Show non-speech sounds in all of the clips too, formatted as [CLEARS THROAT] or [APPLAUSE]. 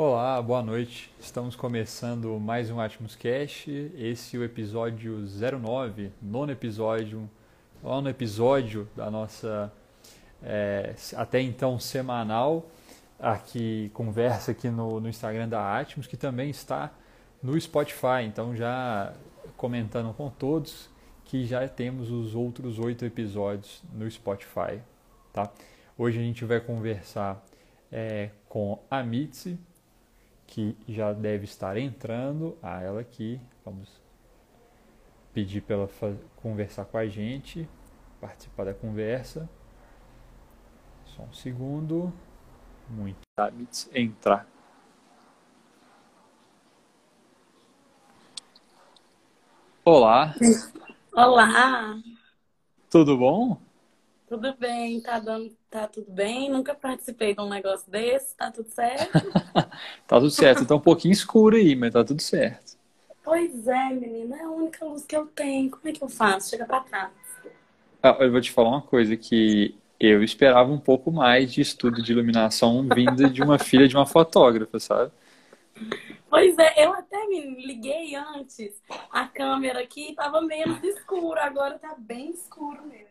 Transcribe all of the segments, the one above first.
Olá, boa noite. Estamos começando mais um Atmos Cast. Esse é o episódio 09, nono episódio, nono episódio da nossa é, até então semanal aqui conversa aqui no, no Instagram da Atmos, que também está no Spotify. Então já comentando com todos que já temos os outros oito episódios no Spotify, tá? Hoje a gente vai conversar é, com a Mitzi, que já deve estar entrando. Ah, ela aqui. Vamos pedir para ela conversar com a gente, participar da conversa. Só um segundo. Muito. Entrar. Olá. Olá. Tudo bom? Tudo bem, tá dando, tá tudo bem. Nunca participei de um negócio desse, tá tudo certo? [LAUGHS] tá tudo certo. Tá um pouquinho escuro aí, mas tá tudo certo. Pois é, menina, é a única luz que eu tenho. Como é que eu faço? Chega pra trás. Ah, eu vou te falar uma coisa que eu esperava um pouco mais de estudo de iluminação vinda de uma filha de uma fotógrafa, sabe? Pois é, eu até me liguei antes. A câmera aqui tava menos escuro, agora tá bem escuro mesmo.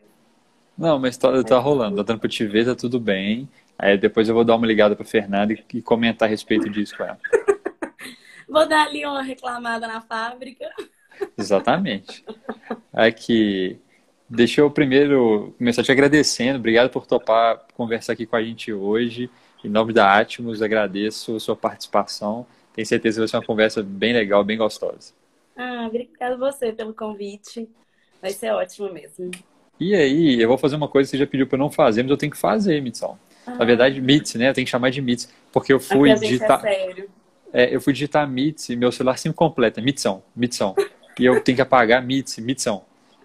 Não, mas tá, tá rolando, tá dando pra te ver, tá tudo bem. Aí depois eu vou dar uma ligada pra Fernanda e comentar a respeito disso com ela. [LAUGHS] vou dar ali uma reclamada na fábrica. [LAUGHS] Exatamente. Aqui, deixa eu primeiro começar te agradecendo. Obrigado por topar conversar aqui com a gente hoje. Em nome da Atmos, agradeço a sua participação. Tenho certeza que vai ser uma conversa bem legal, bem gostosa. Ah, obrigada você pelo convite. Vai ser ótimo mesmo. E aí, eu vou fazer uma coisa que você já pediu para não fazer, mas eu tenho que fazer, Mitson. Ah. Na verdade, Mitz, né? Eu tenho que chamar de Mitz, porque eu fui digitar. É. É, eu fui digitar Mitz e meu celular sempre completa, Mitzão, Mitzão. e eu tenho que apagar Mitz, Mitzão.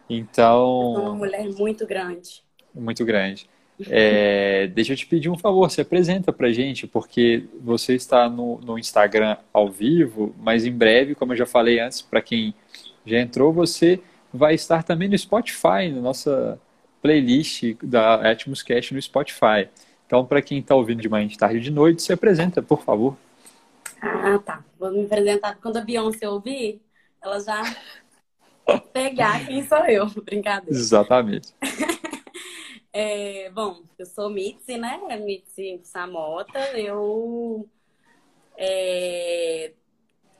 Então. Uma mulher muito grande. Muito grande. É, deixa eu te pedir um favor, se apresenta pra gente, porque você está no, no Instagram ao vivo, mas em breve, como eu já falei antes, para quem já entrou, você vai estar também no Spotify, na nossa playlist da Atmos Cast no Spotify. Então, para quem está ouvindo de manhã, de tarde de noite, se apresenta, por favor. Ah, tá. Vou me apresentar. Quando a Beyoncé ouvir, ela já pegar quem sou eu. [LAUGHS] Brincadeira. Exatamente. [LAUGHS] é, bom, eu sou Mitzi, né? Mitzi Samota. Eu é,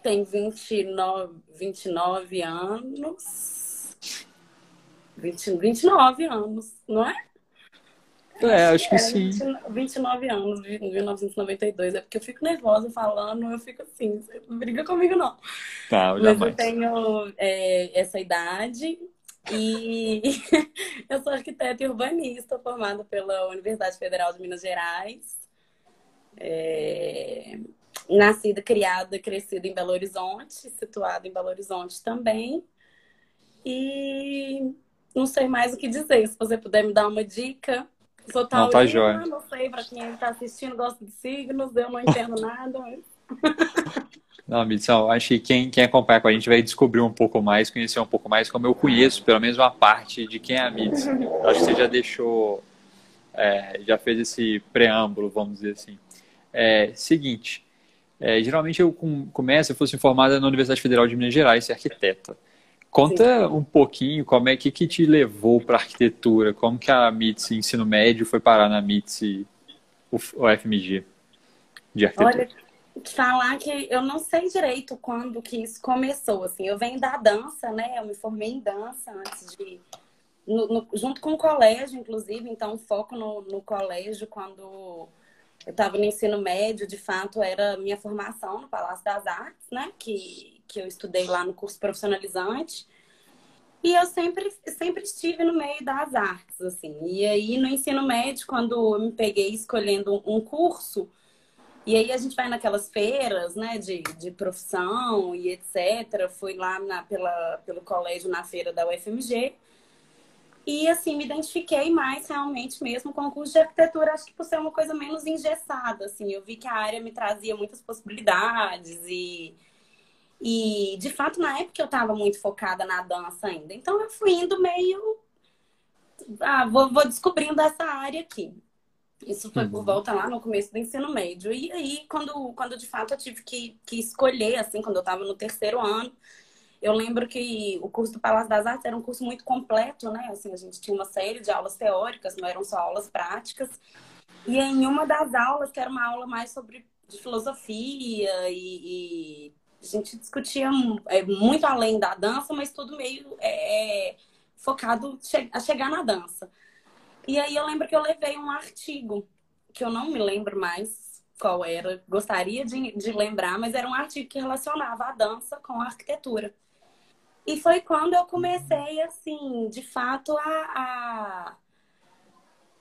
tenho 29, 29 anos 20, 29 anos, não é? É, acho que é, sim. 29 anos, 1992. É porque eu fico nervosa falando, eu fico assim, não briga comigo não. Tá, Mas eu tenho é, essa idade e [LAUGHS] eu sou arquiteta e urbanista formada pela Universidade Federal de Minas Gerais. É, nascida, criada, crescida em Belo Horizonte, situada em Belo Horizonte também. E não sei mais o que dizer. Se você puder me dar uma dica. Sou taurina, não, tá jóia. não sei, para quem está assistindo, gosta de signos, eu não entendo nada. Mas... [LAUGHS] Não, Midsão, acho que quem, quem acompanha com a gente vai descobrir um pouco mais, conhecer um pouco mais, como eu conheço, pelo menos uma parte de quem é a Mids. Acho que você já deixou, é, já fez esse preâmbulo, vamos dizer assim. É, seguinte, é, geralmente eu com, começo, eu fosse informada na Universidade Federal de Minas Gerais, ser arquiteta. Conta Sim. um pouquinho como é que, que te levou para arquitetura, como que a MITS ensino médio foi parar na MITS o, FMG de arquitetura. Olha, falar que eu não sei direito quando que isso começou, assim, eu venho da dança, né, eu me formei em dança antes de, no, no, junto com o colégio, inclusive, então foco no, no colégio quando eu estava no ensino médio, de fato, era minha formação no Palácio das Artes, né, que que eu estudei lá no curso profissionalizante. E eu sempre, sempre estive no meio das artes, assim. E aí, no ensino médio, quando eu me peguei escolhendo um curso, e aí a gente vai naquelas feiras, né, de, de profissão e etc. Fui lá na, pela, pelo colégio na feira da UFMG. E, assim, me identifiquei mais realmente mesmo com o curso de arquitetura, acho que por ser uma coisa menos engessada, assim. Eu vi que a área me trazia muitas possibilidades e e, de fato, na época eu estava muito focada na dança ainda. Então, eu fui indo meio. Ah, vou, vou descobrindo essa área aqui. Isso foi por uhum. volta lá no começo do ensino médio. E aí, quando, quando de fato eu tive que, que escolher, assim, quando eu estava no terceiro ano, eu lembro que o curso do Palácio das Artes era um curso muito completo, né? Assim, a gente tinha uma série de aulas teóricas, não eram só aulas práticas. E em uma das aulas, que era uma aula mais sobre filosofia e, e a gente discutia é, muito além da dança, mas tudo meio é, é focado a chegar na dança. E aí eu lembro que eu levei um artigo, que eu não me lembro mais qual era, gostaria de, de lembrar, mas era um artigo que relacionava a dança com a arquitetura. E foi quando eu comecei, assim, de fato, a,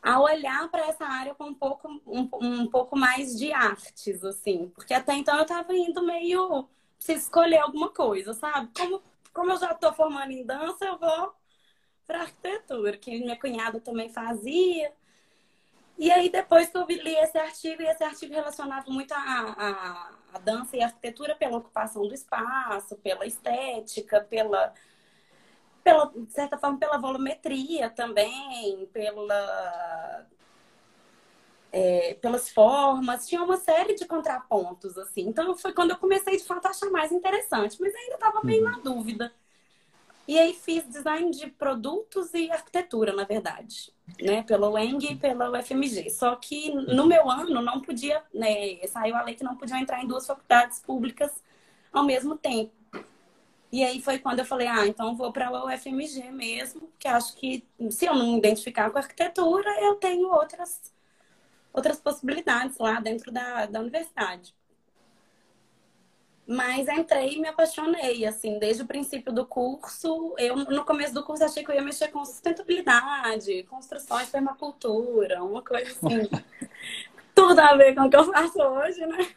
a, a olhar para essa área com um pouco, um, um pouco mais de artes, assim. Porque até então eu estava indo meio. Preciso escolher alguma coisa, sabe? Como, como eu já estou formando em dança, eu vou para arquitetura, que minha cunhada também fazia. E aí, depois que eu li esse artigo, e esse artigo relacionava muito a, a, a dança e a arquitetura pela ocupação do espaço, pela estética, pela, pela, de certa forma, pela volumetria também, pela, é, pelas formas, tinha uma série de contrapontos, assim. Então, foi quando eu comecei, de fato, a achar mais interessante, mas ainda estava meio uhum. na dúvida. E aí fiz design de produtos e arquitetura, na verdade, né? Pela UENG e pela UFMG. Só que no meu ano não podia, né? Saiu a lei que não podiam entrar em duas faculdades públicas ao mesmo tempo. E aí foi quando eu falei, ah, então vou para a UFMG mesmo, que acho que se eu não me identificar com arquitetura, eu tenho outras, outras possibilidades lá dentro da, da universidade. Mas entrei e me apaixonei, assim, desde o princípio do curso. Eu, no começo do curso, achei que eu ia mexer com sustentabilidade, construções, permacultura, uma coisa assim. [LAUGHS] Tudo a ver com o que eu faço hoje, né?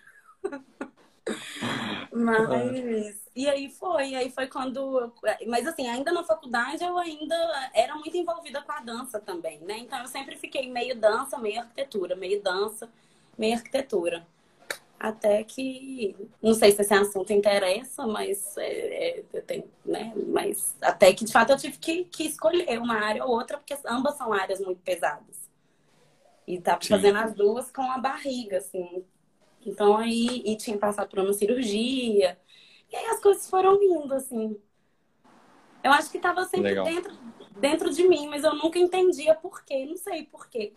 Mas. E aí foi, e aí foi quando. Mas assim, ainda na faculdade eu ainda era muito envolvida com a dança também, né? Então eu sempre fiquei meio dança, meio arquitetura, meio dança, meio arquitetura. Até que, não sei se esse assunto interessa, mas é, é, tem, né? Mas até que de fato eu tive que, que escolher uma área ou outra, porque ambas são áreas muito pesadas. E Sim. fazendo as duas com a barriga, assim. Então aí e tinha passado por uma cirurgia. E aí as coisas foram vindo, assim. Eu acho que tava sempre dentro, dentro de mim, mas eu nunca entendia por quê. Não sei por quê.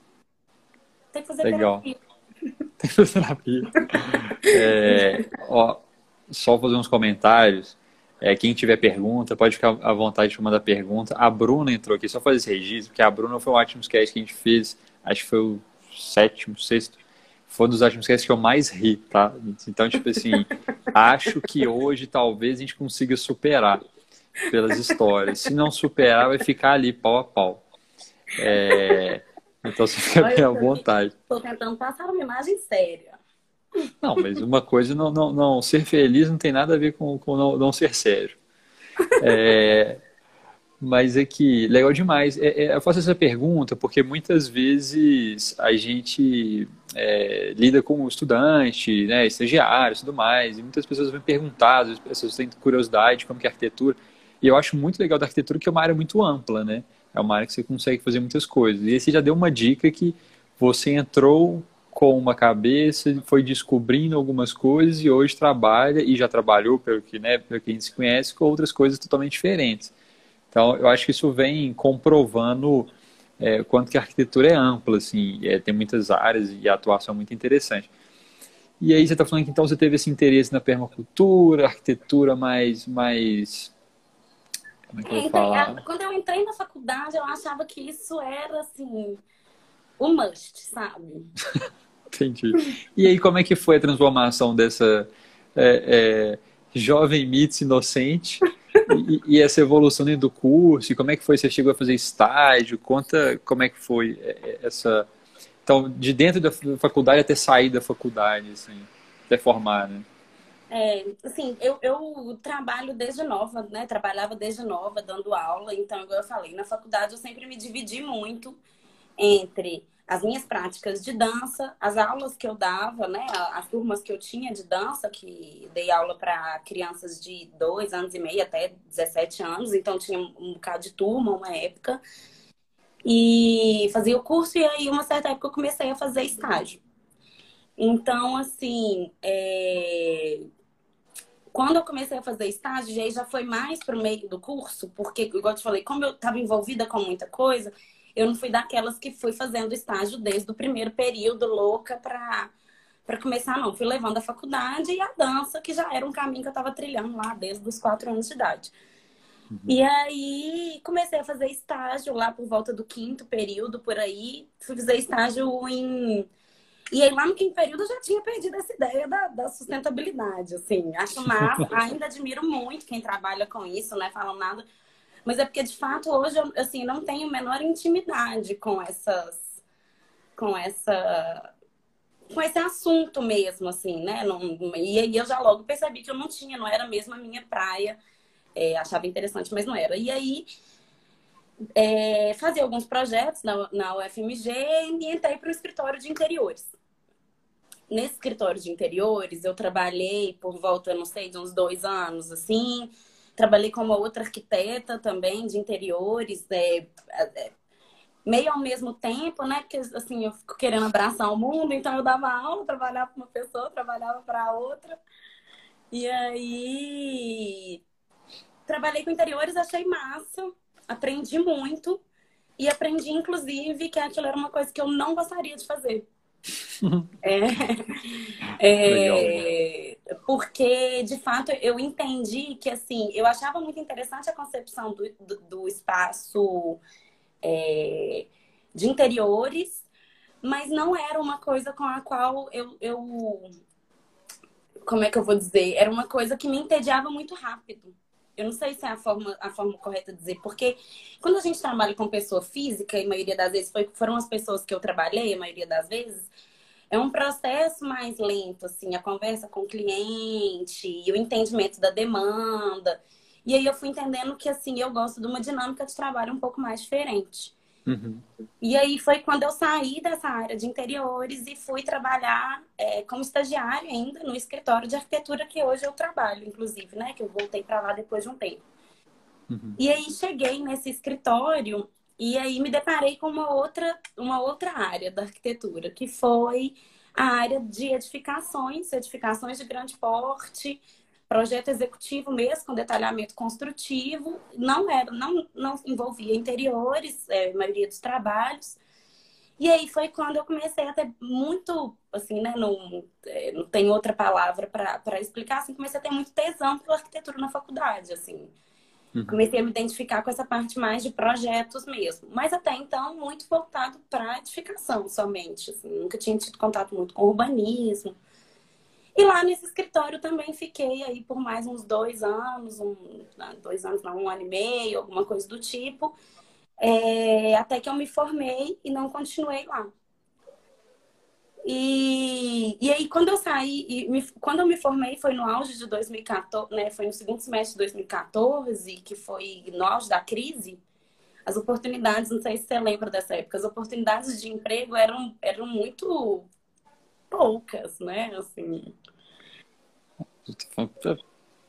Tem que fazer Legal. terapia. [LAUGHS] Tem que fazer terapia. É, ó, só fazer uns comentários. É, quem tiver pergunta, pode ficar à vontade de mandar pergunta. A Bruna entrou aqui, só fazer esse registro, porque a Bruna foi o Atmos Cast que a gente fez, acho que foi o sétimo, sexto. Foi um dos Cast que eu mais ri, tá? Então, tipo assim, [LAUGHS] acho que hoje talvez a gente consiga superar pelas histórias. Se não superar, vai ficar ali pau a pau. É, então você fica bem à vontade. Estou tentando passar uma imagem séria. Não, mas uma coisa não, não, não ser feliz não tem nada a ver com, com não, não ser sério. É, mas é que legal demais. É, é, eu faço essa pergunta porque muitas vezes a gente é, lida com estudante, né, estagiários, tudo mais, e muitas pessoas vêm perguntar, as pessoas têm curiosidade como que é arquitetura. E eu acho muito legal da arquitetura que é uma área muito ampla, né? É uma área que você consegue fazer muitas coisas. E você já deu uma dica que você entrou com uma cabeça, foi descobrindo algumas coisas e hoje trabalha e já trabalhou, pelo que, né, pelo que a gente se conhece, com outras coisas totalmente diferentes. Então, eu acho que isso vem comprovando é, quanto que a arquitetura é ampla, assim, é, tem muitas áreas e a atuação é muito interessante. E aí você está falando que então você teve esse interesse na permacultura, arquitetura mais, mais como é que eu vou falar? Quando eu entrei na faculdade, eu achava que isso era, assim, o must, sabe? [LAUGHS] Entendi. E aí, como é que foi a transformação dessa é, é, jovem Mitz inocente e, e, essa evolução dentro do curso? E como é que foi? Você chegou a fazer estágio? Conta como é que foi é, é, essa... Então, de dentro da faculdade até sair da faculdade, assim, até formar, né? É, assim, eu, eu trabalho desde nova, né? Trabalhava desde nova, dando aula. Então, igual eu falei, na faculdade eu sempre me dividi muito entre as minhas práticas de dança, as aulas que eu dava, né? As turmas que eu tinha de dança, que dei aula para crianças de dois anos e meio até 17 anos. Então, tinha um bocado de turma, uma época. E fazia o curso, e aí, uma certa época, eu comecei a fazer estágio. Então, assim, é... quando eu comecei a fazer estágio, aí já foi mais para o meio do curso, porque, igual eu te falei, como eu estava envolvida com muita coisa, eu não fui daquelas que fui fazendo estágio desde o primeiro período, louca, para para começar, não. Fui levando a faculdade e a dança, que já era um caminho que eu estava trilhando lá desde os quatro anos de idade. Uhum. E aí comecei a fazer estágio lá por volta do quinto período, por aí. Fui fazer estágio em. E aí lá no quinto período eu já tinha perdido essa ideia da, da sustentabilidade, assim. Acho massa, [LAUGHS] ainda admiro muito quem trabalha com isso, né? Falam nada. Mas é porque, de fato, hoje eu, assim, não tenho menor intimidade com essas... Com essa com esse assunto mesmo, assim, né? Não, e aí eu já logo percebi que eu não tinha, não era mesmo a minha praia. É, achava interessante, mas não era. E aí é, fazia alguns projetos na, na UFMG e entrei para o escritório de interiores. Nesse escritório de interiores, eu trabalhei por volta, não sei, de uns dois anos, assim. Trabalhei com uma outra arquiteta também de interiores, é, é, meio ao mesmo tempo, né? Porque assim, eu fico querendo abraçar o mundo, então eu dava aula, trabalhava para uma pessoa, trabalhava para outra. E aí trabalhei com interiores, achei massa, aprendi muito e aprendi inclusive que aquilo era uma coisa que eu não gostaria de fazer. [LAUGHS] é, é, porque de fato eu entendi que assim eu achava muito interessante a concepção do, do, do espaço é, de interiores, mas não era uma coisa com a qual eu, eu. Como é que eu vou dizer? Era uma coisa que me entediava muito rápido. Eu não sei se é a forma, a forma correta de dizer, porque quando a gente trabalha com pessoa física, e a maioria das vezes foi, foram as pessoas que eu trabalhei, a maioria das vezes, é um processo mais lento, assim, a conversa com o cliente, e o entendimento da demanda. E aí eu fui entendendo que, assim, eu gosto de uma dinâmica de trabalho um pouco mais diferente. Uhum. E aí foi quando eu saí dessa área de interiores e fui trabalhar é, como estagiária ainda no escritório de arquitetura que hoje eu trabalho, inclusive, né? Que eu voltei para lá depois de um tempo. Uhum. E aí cheguei nesse escritório e aí me deparei com uma outra, uma outra área da arquitetura, que foi a área de edificações, edificações de grande porte, projeto executivo mesmo, com detalhamento construtivo, não era, não, não envolvia interiores, é, a maioria dos trabalhos. E aí foi quando eu comecei a ter muito, assim, né, não, é, não tem outra palavra para explicar, assim, comecei a ter muito tesão pela arquitetura na faculdade, assim. Uhum. Comecei a me identificar com essa parte mais de projetos mesmo. Mas até então, muito voltado para edificação somente. Assim. Nunca tinha tido contato muito com urbanismo. E lá nesse escritório também fiquei aí por mais uns dois anos, um, dois anos, não, um ano e meio, alguma coisa do tipo, é, até que eu me formei e não continuei lá. E, e aí, quando eu saí, me, quando eu me formei, foi no auge de 2014, né? Foi no segundo semestre de 2014, que foi no auge da crise. As oportunidades, não sei se você lembra dessa época, as oportunidades de emprego eram, eram muito poucas, né? Assim.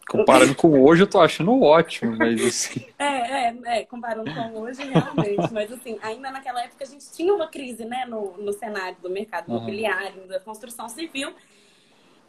Comparando com hoje, eu tô achando ótimo, mas assim. [LAUGHS] É, é, é, comparando com hoje, realmente. Mas assim, ainda naquela época a gente tinha uma crise, né, no, no cenário do mercado imobiliário, da construção civil.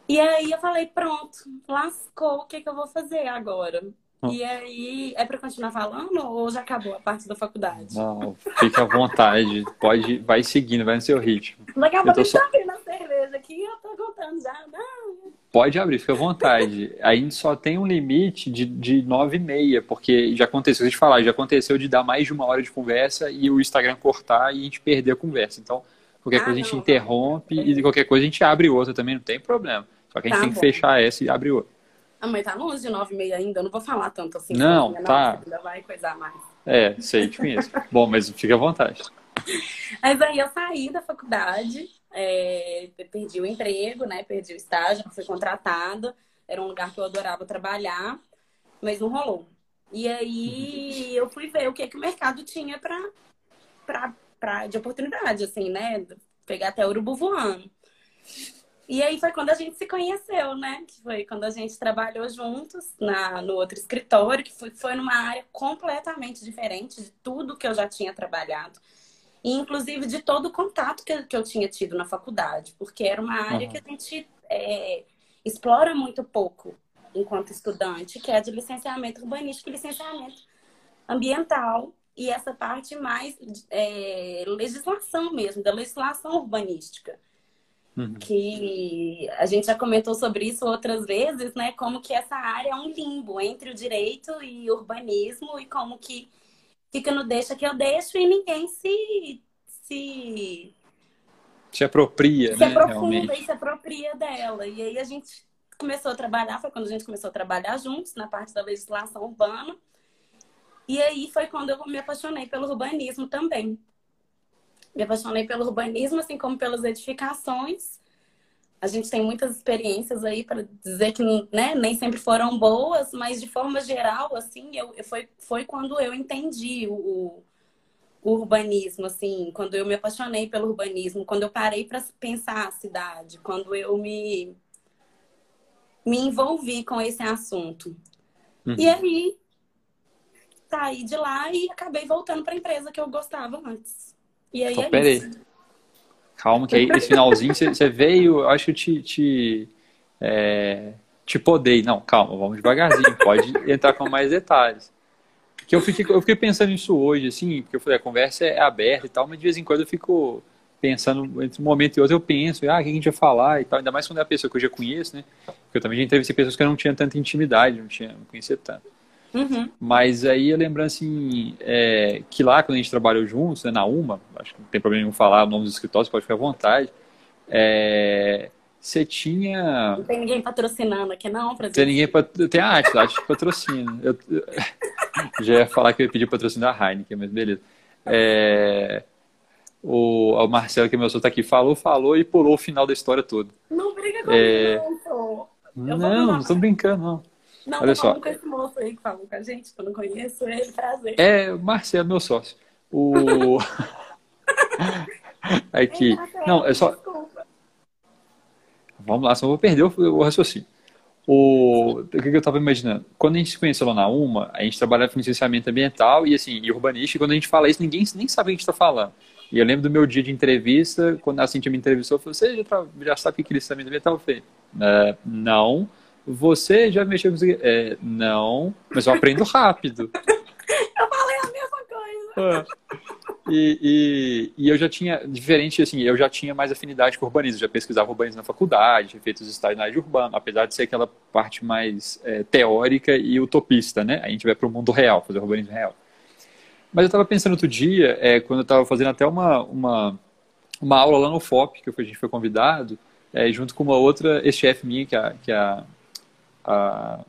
E aí eu falei, pronto, lascou, o que, que eu vou fazer agora? E aí, é para continuar falando ou já acabou a parte da faculdade? Não, fica à vontade. Pode, vai seguindo, vai no seu ritmo. Daqui a pouco só... abrindo a cerveja aqui eu tô contando já. Não. Pode abrir, fica à vontade. [LAUGHS] a gente só tem um limite de, de nove e meia, porque já aconteceu, deixa eu falar, já aconteceu de dar mais de uma hora de conversa e o Instagram cortar e a gente perder a conversa. Então, qualquer ah, coisa a gente não, interrompe não. e qualquer coisa a gente abre outra também, não tem problema. Só que a gente tá tem bom. que fechar essa e abrir outra. A mãe tá longe de nove e meia ainda, eu não vou falar tanto assim. Não, tá. Não, ainda vai coisar mais. É, sei, te conheço. Bom, mas fica à vontade. [LAUGHS] Mas aí eu saí da faculdade, é, perdi o emprego, né? Perdi o estágio, fui contratada. Era um lugar que eu adorava trabalhar, mas não rolou. E aí eu fui ver o que, que o mercado tinha pra, pra, pra, de oportunidade, assim, né? Pegar até urubu voando. E aí foi quando a gente se conheceu, né? Que foi quando a gente trabalhou juntos na, no outro escritório, que foi, foi numa área completamente diferente de tudo que eu já tinha trabalhado. E inclusive de todo o contato que, que eu tinha tido na faculdade, porque era uma área uhum. que a gente é, explora muito pouco enquanto estudante, que é de licenciamento urbanístico e licenciamento ambiental, e essa parte mais é, legislação mesmo, da legislação urbanística. Uhum. Que a gente já comentou sobre isso outras vezes, né? Como que essa área é um limbo entre o direito e o urbanismo e como que fica no deixa que eu deixo e ninguém se se se apropria, se né? aprofunda realmente. e se apropria dela. E aí a gente começou a trabalhar, foi quando a gente começou a trabalhar juntos na parte da legislação urbana. E aí foi quando eu me apaixonei pelo urbanismo também. Me apaixonei pelo urbanismo, assim como pelas edificações. A gente tem muitas experiências aí para dizer que né, nem sempre foram boas, mas de forma geral, assim, eu, foi, foi quando eu entendi o, o urbanismo, assim, quando eu me apaixonei pelo urbanismo, quando eu parei para pensar a cidade, quando eu me me envolvi com esse assunto. Uhum. E aí saí de lá e acabei voltando para a empresa que eu gostava antes. E aí é peraí. Isso. Calma, que aí esse finalzinho você veio, acho que te, te, é, te podei. Não, calma, vamos devagarzinho, pode entrar com mais detalhes. Que eu fiquei, eu fiquei pensando nisso hoje, assim, porque eu falei, a conversa é aberta e tal, mas de vez em quando eu fico pensando, entre um momento e outro eu penso, ah, o que a gente vai falar e tal, ainda mais quando é a pessoa que eu já conheço, né? Porque eu também já entrevistei pessoas que eu não tinha tanta intimidade, não tinha, não conhecia tanto. Uhum. Mas aí eu lembro assim, é, que lá quando a gente trabalhou juntos, né, na UMA, acho que não tem problema em falar o nome dos escritórios, pode ficar à vontade. É, você tinha. Não tem ninguém patrocinando aqui, não, pra Tem ninguém pat... Tem a arte, a arte patrocina. Eu... [LAUGHS] Já ia falar que eu ia pedir patrocínio da Heineken, mas beleza. É... O, o Marcelo, que é meu sócio, tá aqui, falou, falou e pulou o final da história toda. Não briga comigo, é... não, Não, não tô brincando, não. Não, Olha só. com esse moço aí que falou com a gente, que eu não conheço ele, prazer. É, Marcelo, meu sócio. O. [LAUGHS] Aqui. Não, é só. Desculpa. Vamos lá, só vou perder o, raciocínio. O, o que, eu estava imaginando? Quando a gente se conheceu lá na UMA, a gente trabalhava com licenciamento ambiental e assim, e urbanística, e quando a gente fala isso, ninguém nem sabe o que a gente está falando. E eu lembro do meu dia de entrevista, quando a Cintia me entrevistou, eu falei, você já, já sabe o que é licenciamento ambiental? Eu falei, uh, não. Você já mexeu com isso? É, não, mas eu aprendo rápido. [LAUGHS] eu falei a mesma coisa. Ah. E, e, e, eu já tinha, diferente assim, eu já tinha mais afinidade com urbanismo, já pesquisava urbanismo na faculdade, tinha feito os estágios na área de urbano, apesar de ser aquela parte mais é, teórica e utopista, né? A gente vai para o mundo real, fazer urbanismo real. Mas eu estava pensando outro dia, é, quando eu estava fazendo até uma, uma, uma aula lá no FOP, que a gente foi convidado, é, junto com uma outra ex-chefe minha, que a, que a, a,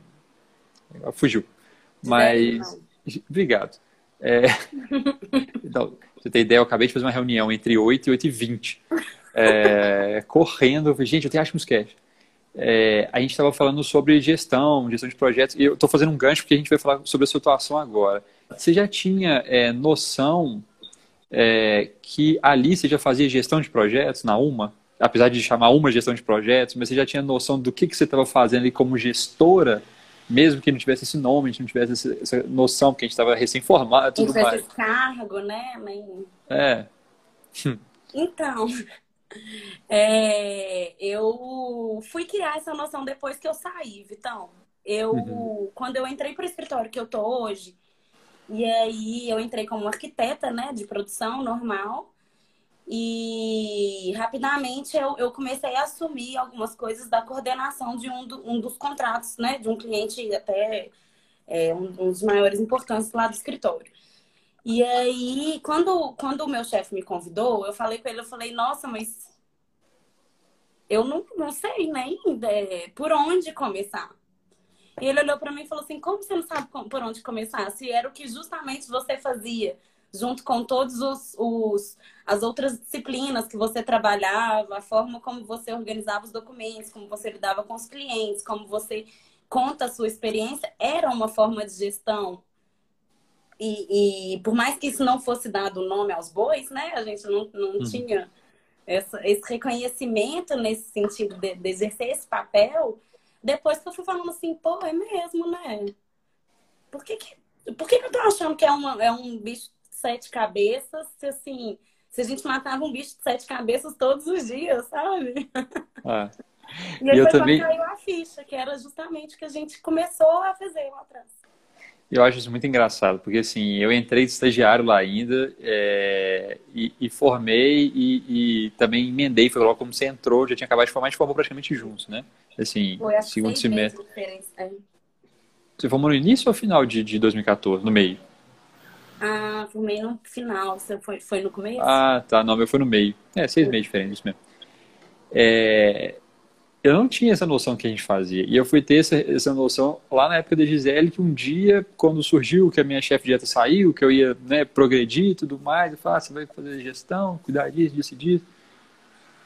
a fugiu. Mas, obrigado. É, [LAUGHS] então, você tem ideia, eu acabei de fazer uma reunião entre 8 e 8 e 20. É, correndo, gente, eu tenho Atmos Cash. É, a gente estava falando sobre gestão, gestão de projetos, e eu estou fazendo um gancho porque a gente vai falar sobre a situação agora. Você já tinha é, noção é, que ali você já fazia gestão de projetos na UMA? Apesar de chamar uma gestão de projetos, mas você já tinha noção do que, que você estava fazendo ali como gestora mesmo que não tivesse esse nome, a gente não tivesse essa noção, porque a gente estava recém-formado tudo mais. esse cargo, né? Mas... É. Então, [LAUGHS] é, eu fui criar essa noção depois que eu saí, Vitão. Eu, uhum. quando eu entrei para o escritório que eu tô hoje, e aí eu entrei como arquiteta, né, de produção normal. E rapidamente eu, eu comecei a assumir algumas coisas da coordenação de um, do, um dos contratos, né? De um cliente até é, um, um dos maiores importantes lá do escritório. E aí, quando, quando o meu chefe me convidou, eu falei com ele, eu falei, nossa, mas eu não, não sei nem é, por onde começar. E ele olhou para mim e falou assim, como você não sabe por onde começar? Se era o que justamente você fazia junto com todos os, os as outras disciplinas que você trabalhava, a forma como você organizava os documentos, como você lidava com os clientes, como você conta a sua experiência, era uma forma de gestão. E, e por mais que isso não fosse dado nome aos bois, né? A gente não, não uhum. tinha essa, esse reconhecimento nesse sentido de, de exercer esse papel. Depois que eu fui falando assim, pô, é mesmo, né? Por que, que, por que, que eu tô achando que é, uma, é um bicho sete cabeças, se assim, se a gente matava um bicho de sete cabeças todos os dias, sabe? Ah. E aí E eu também- caiu a ficha, que era justamente o que a gente começou a fazer lá atrás. Eu acho isso muito engraçado, porque assim, eu entrei de estagiário lá ainda, é, e, e formei e, e também emendei, foi logo como você entrou, já tinha acabado de formar, a gente formou praticamente juntos, né? Assim, Foi segundo semestre. de diferença. É. Você formou no início ou final de, de 2014? No meio? Ah, formei no final. Você foi, foi no começo? Ah, tá. Não, meu foi no meio. É, seis meses diferente, isso mesmo. É, eu não tinha essa noção que a gente fazia. E eu fui ter essa, essa noção lá na época da Gisele, que um dia, quando surgiu que a minha chefe de dieta saiu, que eu ia né, progredir e tudo mais, eu falei, ah, você vai fazer gestão, cuidar disso, disso e disso.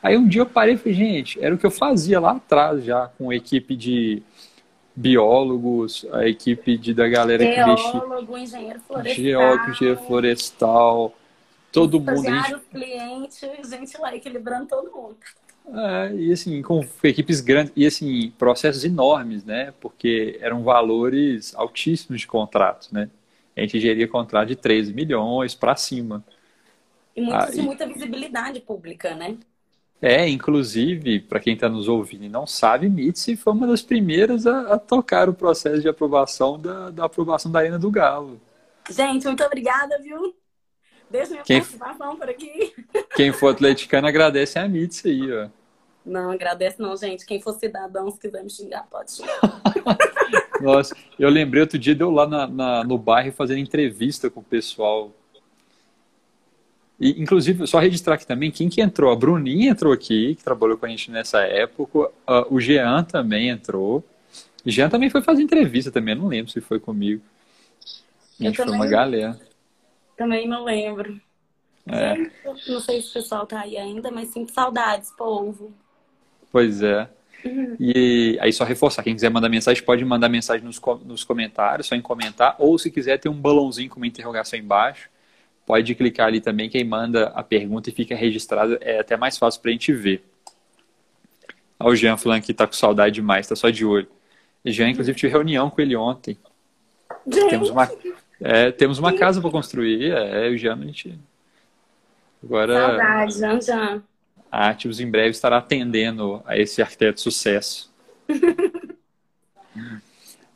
Aí um dia eu parei e falei, gente, era o que eu fazia lá atrás já, com equipe de biólogos, a equipe de, da galera que mexia Geólogo, engenheiro florestal. geólogo, engenheiro florestal, todo mundo. Gente, cliente, gente lá equilibrando todo mundo. é, e assim, com equipes grandes, e assim, processos enormes, né? Porque eram valores altíssimos de contratos, né? A gente geria contrato de 13 milhões para cima. E, Ah, e- muita visibilidade pública, né? É, inclusive, para quem está nos ouvindo e não sabe, Mitzi foi uma das primeiras a, a tocar o processo de aprovação da, da aprovação da Arena do Galo. Gente, muito obrigada, viu? Deixa minha Quem- participação por aqui. Quem for atleticano agradece a Mitzi aí, ó. Não, agradece não, gente. Quem for cidadão, se quiser me xingar, pode xingar. [LAUGHS] Nossa, eu lembrei outro dia, deu lá na, na- no bairro fazendo entrevista com o pessoal. E, inclusive, só registrar aqui também, quem que entrou? A Bruninha entrou aqui, que trabalhou com a gente nessa época. Ah, o Jean também entrou. E Jean também foi fazer entrevista também, eu não lembro se foi comigo. A gente foi também uma não. galera. Também não lembro. É, não sei se o pessoal tá aí ainda, mas sinto saudades, povo. pois é. E aí, só reforçar, quem quiser mandar mensagem, pode mandar mensagem nos, nos comentários, só em comentar, ou se quiser, tem um balãozinho com uma interrogação embaixo. Pode clicar ali também, quem manda a pergunta e fica registrado, é até mais fácil pra gente ver. Olha o Jean falando que tá com saudade demais, tá só de olho. Jean, inclusive, tive reunião com ele ontem. Gente, Temos uma, é, temos uma casa para construir, é, o Jean, a gente. Agora, saudade, Jan Jan. a Ativos em breve estará atendendo a esse arquiteto sucesso. [LAUGHS]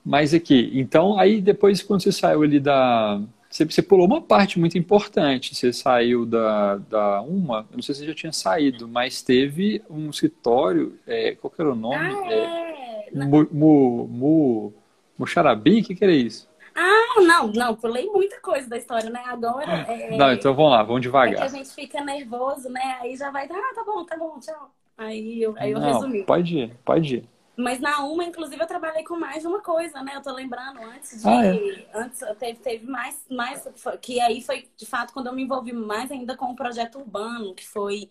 Mas aqui, então, aí depois, quando você saiu ali da. Você, você pulou uma parte muito importante. Você saiu da, da uma, eu não sei se você já tinha saído, mas teve um escritório, é, qual que era o nome? Ah, É, é. Mu, Mu, Mu, Muxarabi? O que, que era isso? Ah, não, não, pulei muita coisa da história, né? Agora é, Não, então vamos lá, vamos é que devagar. a gente fica nervoso, né? Aí já vai, ah, tá bom, tá bom, tchau. Aí eu, aí eu Não, resumi. pode ir, pode ir. Mas na uma, inclusive, eu trabalhei com mais de uma coisa, né? Eu tô lembrando antes de. Ah, é? Antes teve, teve mais, mais. Que aí foi, de fato, quando eu me envolvi mais ainda com o projeto urbano, que foi.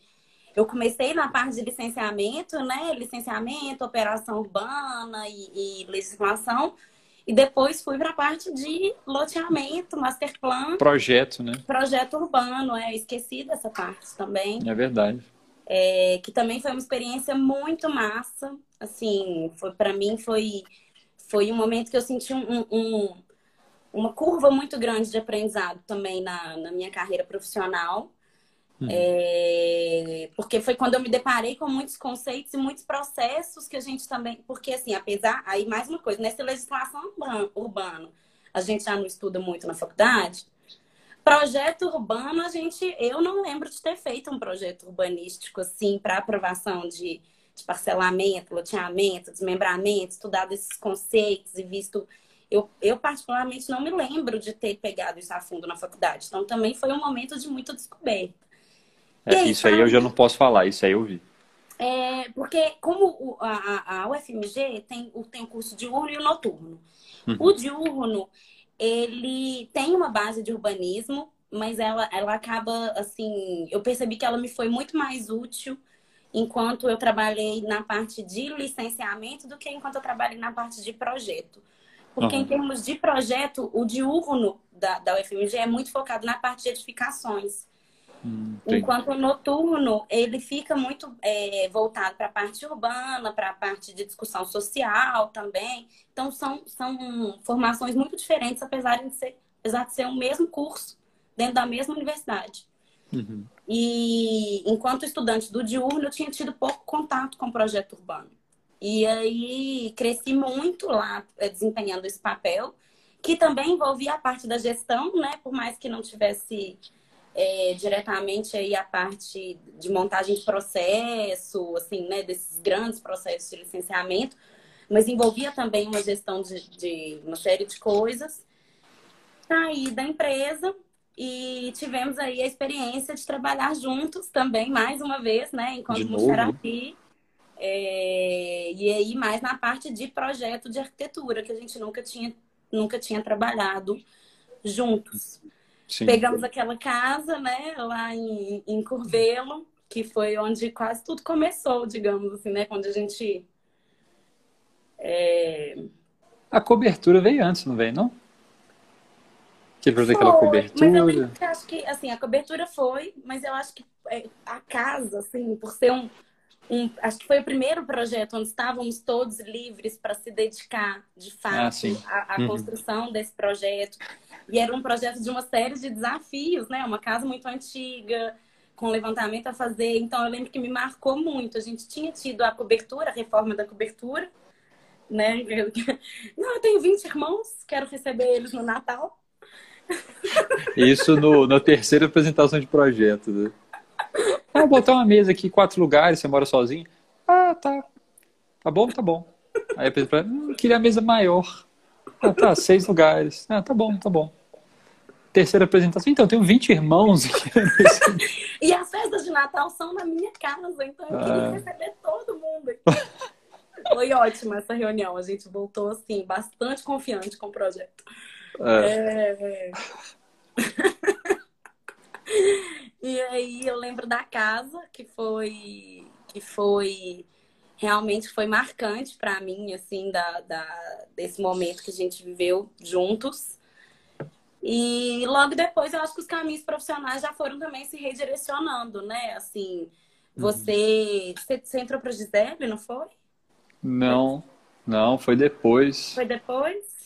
Eu comecei na parte de licenciamento, né? Licenciamento, operação urbana e, e legislação. E depois fui para a parte de loteamento, master plan, Projeto, né? projeto urbano. É, esqueci dessa parte também. É verdade. É, que também foi uma experiência muito massa. Assim, foi para mim foi foi um momento que eu senti um, um- uma curva muito grande de aprendizado também na, na minha carreira profissional. Uhum. É, porque foi quando eu me deparei com muitos conceitos e muitos processos que a gente também. Porque, assim, apesar. Aí, mais uma coisa, nessa legislação urban- urbana, a gente já não estuda muito na faculdade. Projeto urbano, a gente. Eu não lembro de ter feito um projeto urbanístico, assim, para aprovação de, de parcelamento, loteamento, desmembramento, estudado esses conceitos e visto. Eu, eu, particularmente, não me lembro de ter pegado isso a fundo na faculdade. Então, também foi um momento de muita descoberta. É, aí, isso aí eu já não posso falar, isso aí eu vi. É, porque como a, a- UFMG tem, o- tem o curso diurno e o noturno. Uhum. O diurno, ele tem uma base de urbanismo, mas ela, ela acaba, assim... Eu percebi que ela me foi muito mais útil enquanto eu trabalhei na parte de licenciamento do que enquanto eu trabalhei na parte de projeto. Porque Uhum. em termos de projeto, o diurno da, da UFMG é muito focado na parte de edificações. Hum. Enquanto o noturno, ele fica muito é, voltado para a parte urbana, para a parte de discussão social também. Então, são, são formações muito diferentes, apesar de, ser, apesar de ser o mesmo curso dentro da mesma universidade. Uhum. E enquanto estudante do diurno, eu tinha tido pouco contato com o projeto urbano. E aí cresci muito lá eh, desempenhando esse papel, que também envolvia a parte da gestão, né? Por mais que não tivesse é, diretamente aí a parte de montagem de processo, assim, né? Desses grandes processos de licenciamento, mas envolvia também uma gestão de, de uma série de coisas. Saí da empresa e tivemos aí a experiência de trabalhar juntos também, mais uma vez, né? Enquanto Muxarapi. É, e aí mais na parte de projeto de arquitetura, que a gente nunca tinha, nunca tinha trabalhado juntos. Sim. Pegamos aquela casa, né, lá em, em Curvelo, que foi onde quase tudo começou, digamos assim, né? Quando a gente. É... A cobertura veio antes, não veio, não? Que fazer aquela cobertura. Mas eu acho que, assim, a cobertura foi, mas eu acho que é, a casa, assim, por ser um, um, acho que foi o primeiro projeto onde estávamos todos livres para se dedicar de fato ah, à, à uhum. construção desse projeto. E era um projeto de uma série de desafios, né? Uma casa muito antiga, com levantamento a fazer. Então eu lembro que me marcou muito. A gente tinha tido a cobertura, a reforma da cobertura, né? [LAUGHS] Não, eu tenho 20 irmãos, quero receber eles no Natal. Isso no, na terceira apresentação de projeto, né? Ah, botar uma mesa aqui, quatro lugares, você mora sozinho. Ah, tá. Tá bom, tá bom. Aí eu pensei, hum, queria a mesa maior. Ah, tá, seis lugares. Ah, tá bom, tá bom. Terceira apresentação. Então, eu tenho 20 irmãos aqui. [LAUGHS] e as festas de Natal são na minha casa, então eu queria ah. receber todo mundo aqui. Foi ótima essa reunião. A gente voltou, assim, bastante confiante com o projeto. É. é... [LAUGHS] E aí eu lembro da casa que foi que foi realmente foi marcante para mim assim da, da, desse momento que a gente viveu juntos. E logo depois eu acho que os caminhos profissionais já foram também se redirecionando, né? Assim, você uhum. você, entrou para Gisele, não foi? Não, não, foi depois. Foi depois?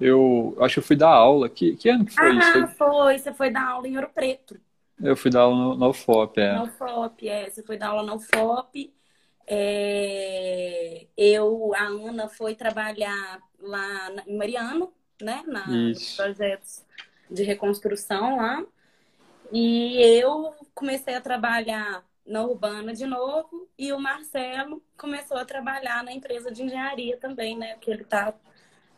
Eu acho que eu fui dar aula. Que, que ano que foi ah, isso? Ah, foi. Você foi dar aula em Ouro Preto. Eu fui dar aula no, no UFOP, é. No UFOP, é. Você foi dar aula no UFOP. É... Eu, a Ana, foi trabalhar lá em Mariano, né? Na, nos projetos de reconstrução lá. E eu comecei a trabalhar na Urbana de novo. E o Marcelo começou a trabalhar na empresa de engenharia também, né? Que ele tá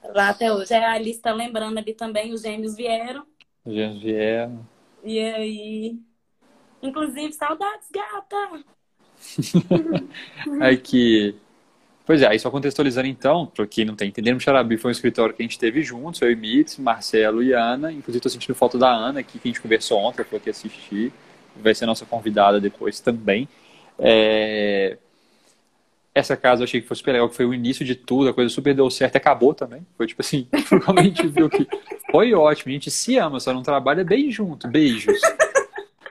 lá até hoje. É, a Alice tá lembrando ali também, os gêmeos vieram. Os gêmeos vieram. E aí. Inclusive, saudades, gata! [LAUGHS] aí que. Pois é, aí só contextualizando então, para quem não está entendendo, o Xarabi foi um escritório que a gente teve juntos, eu e Mitz, Marcelo e Ana. Inclusive, estou sentindo falta da Ana aqui, que a gente conversou ontem, foi aqui assistir. Vai ser nossa convidada depois também. É... Essa casa eu achei que foi super legal, que foi o início de tudo, a coisa super deu certo e acabou também. Foi tipo assim, [LAUGHS] a gente viu que foi ótimo, a gente se ama, só não trabalha bem junto. Beijos.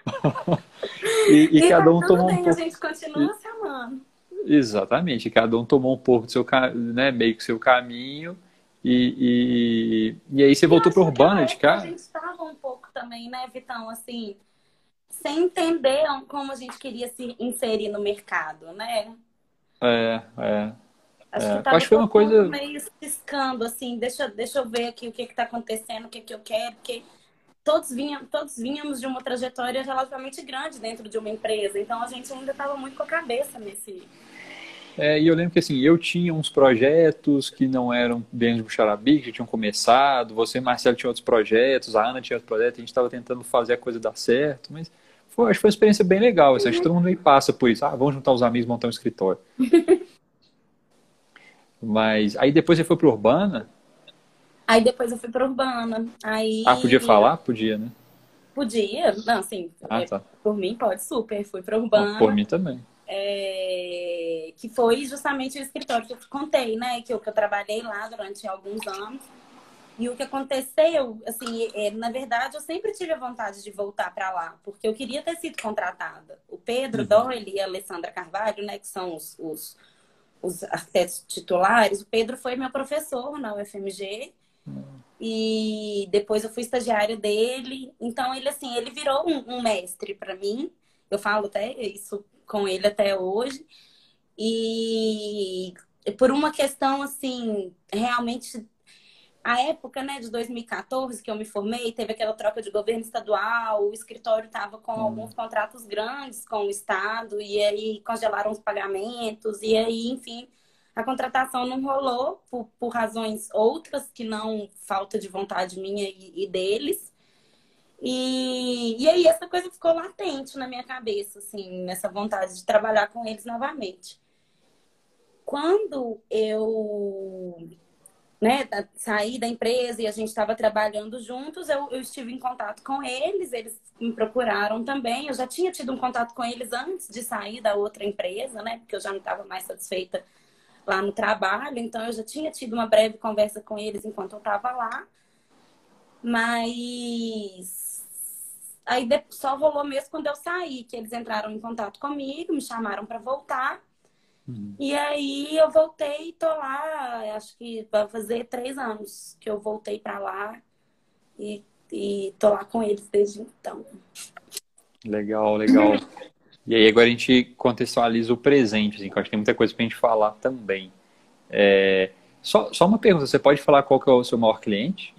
[LAUGHS] e, e, e, cada um tomou bem, um pouco. A gente continua se amando. Exatamente, cada um tomou um pouco do seu, né, meio que seu caminho. E, e, e aí você e voltou para Urbana de cá? A gente estava um pouco também, né, Vitão, assim, sem entender como a gente queria se inserir no mercado, né? É, é. Acho é. que, acho que foi uma coisa meio ciscando, assim, deixa, deixa eu ver aqui o que está acontecendo, o que, que eu quero, porque todos, vinham, todos vínhamos de uma trajetória relativamente grande dentro de uma empresa, então a gente ainda estava muito com a cabeça nesse. É, e eu lembro que assim, eu tinha uns projetos que não eram dentro do Xarabi, que tinham começado, você, Marcelo, tinha outros projetos, a Ana tinha outros projetos, a gente estava tentando fazer a coisa dar certo, mas foi, acho que foi uma experiência bem legal. Assim, acho que todo mundo aí passa por isso. Ah, vamos juntar os amigos e montar um escritório. [LAUGHS] Mas aí depois você foi para Urbana? Aí depois eu fui para Urbana. Aí... Ah, podia falar? Podia, né? Podia. Não, assim, ah, tá. por mim pode super. Fui para Urbana. por mim também. É... Que foi justamente o escritório que eu contei, né? Que eu, que eu trabalhei lá durante alguns anos. E o que aconteceu, assim, é, na verdade, eu sempre tive a vontade de voltar para lá, porque eu queria ter sido contratada. O Pedro uhum. Doyle e a Alessandra Carvalho, né, que são os, os, os arquitetos titulares, o Pedro foi meu professor na UFMG. Uhum. E depois eu fui estagiária dele. Então ele assim, ele virou um, um mestre para mim. Eu falo até isso com ele até hoje. E por uma questão assim, realmente a época, né, de 2014 que eu me formei, teve aquela troca de governo estadual, o escritório estava com hum. alguns contratos grandes com o estado e aí congelaram os pagamentos e aí, enfim, a contratação não rolou por, por razões outras que não falta de vontade minha e, e deles. E, e aí essa coisa ficou latente na minha cabeça, assim, nessa vontade de trabalhar com eles novamente. Quando eu né, saí da empresa e a gente estava trabalhando juntos, eu, eu, estive em contato com eles, eles me procuraram também. Eu já tinha tido um contato com eles antes de sair da outra empresa, né, porque eu já não estava mais satisfeita lá no trabalho, então eu já tinha tido uma breve conversa com eles enquanto eu estava lá. Mas aí só rolou mesmo quando eu saí, que eles entraram em contato comigo, me chamaram para voltar. Uhum. E aí eu voltei e tô lá, acho que vai fazer três anos que eu voltei para lá e, e tô lá com eles desde então. Legal, legal. E aí agora a gente contextualiza o presente, assim, que eu acho que tem muita coisa pra gente falar também. É... Só, só uma pergunta, você pode falar qual que é o seu maior cliente?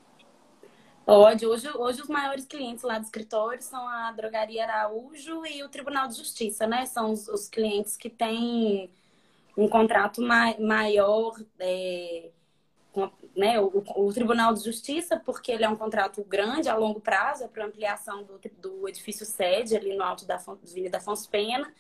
Pode. Hoje, hoje os maiores clientes lá do escritório são a Drogaria Araújo e o Tribunal de Justiça, né? São os, os clientes que têm um contrato ma maior é, com, né, o, o, Tribunal de Justiça, porque ele é um contrato grande, a longo prazo, é para ampliação do, do edifício sede ali no alto da Avenida Afonso Pena.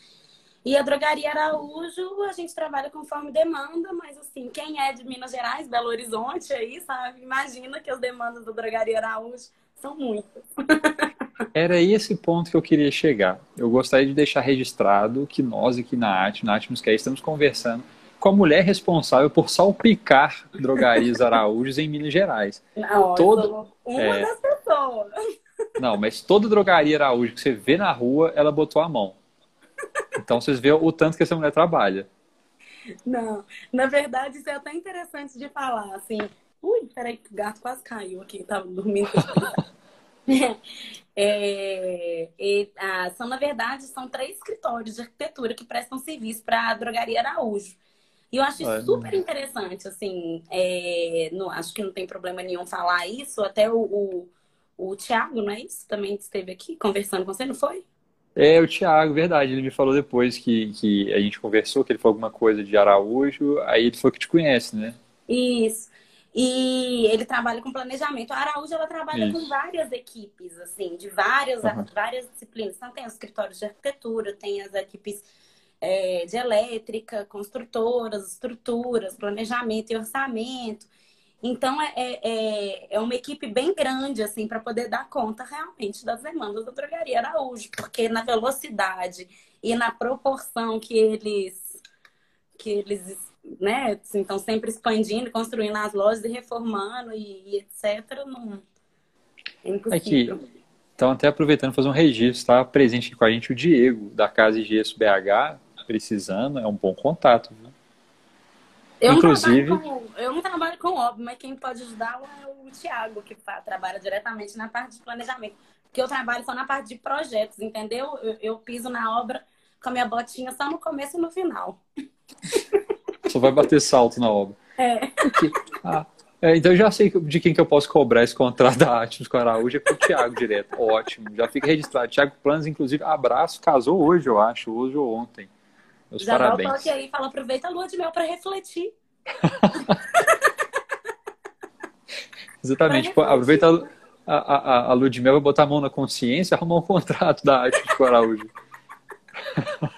E a Drogaria Araújo, a gente trabalha conforme demanda, mas assim, quem é de Minas Gerais, Belo Horizonte aí, sabe? Imagina que as demandas da Drogaria Araújo são muitas. [LAUGHS] Era esse ponto que eu queria chegar. Eu gostaria de deixar registrado que nós aqui na AT, na Atmos que estamos conversando com a mulher responsável por salpicar drogarias Araújos em Minas Gerais. Não, Todo, uma é... das pessoas. Não, mas toda drogaria Araújo que você vê na rua, ela botou a mão. Então vocês veem o tanto que essa mulher trabalha. Não, na verdade isso é até interessante de falar, assim. Ui, peraí, o gato quase caiu aqui, tava dormindo. [LAUGHS] [LAUGHS] É, e, ah, são, na verdade, são três escritórios de arquitetura que prestam serviço para a Drogaria Araújo. E eu acho super interessante, assim, é, não, acho que não tem problema nenhum falar isso, até o, o, o Tiago, não é isso? Também esteve aqui conversando com você, não foi? É, o Tiago, verdade, ele me falou depois que, que a gente conversou, que ele falou alguma coisa de Araújo, aí ele falou que te conhece, né? Isso. E ele trabalha com planejamento. A Araújo ela trabalha Isso. com várias equipes, assim, de várias, uhum. várias disciplinas. Então tem os escritórios de arquitetura, tem as equipes é, de elétrica, construtoras, estruturas, planejamento e orçamento. Então é, é, é, é uma equipe bem grande, assim, para poder dar conta realmente das demandas da drogaria Araújo, porque na velocidade e na proporção que eles que eles né, assim, estão sempre expandindo, construindo as lojas e reformando e, e etc. Não é impossível. Aqui. Então, até aproveitando fazer um registro, está presente aqui com a gente o Diego, da Casa Gesso BH, precisando, é um bom contato. Viu? Eu Inclusive... Não com, eu não trabalho com óbvio, mas quem pode ajudar é o Tiago, que trabalha diretamente na parte de planejamento. Porque eu trabalho só na parte de projetos, entendeu? Eu, eu piso na obra com a minha botinha só no começo e no final. [LAUGHS] Só vai bater salto na obra. É. Ah, é, então já sei de quem que eu posso cobrar esse contrato da Atmos com Araújo, é com o Thiago direto. Ótimo, já fica registrado. Thiago Planos, inclusive, abraço, casou hoje, eu acho, hoje ou ontem. Meus já parabéns. Já aí fala, aproveita a lua de mel para refletir. [LAUGHS] Exatamente, aproveita a, a, a, a lua de mel, vai botar a mão na consciência e arrumar um contrato da Atmos com Araújo. [LAUGHS]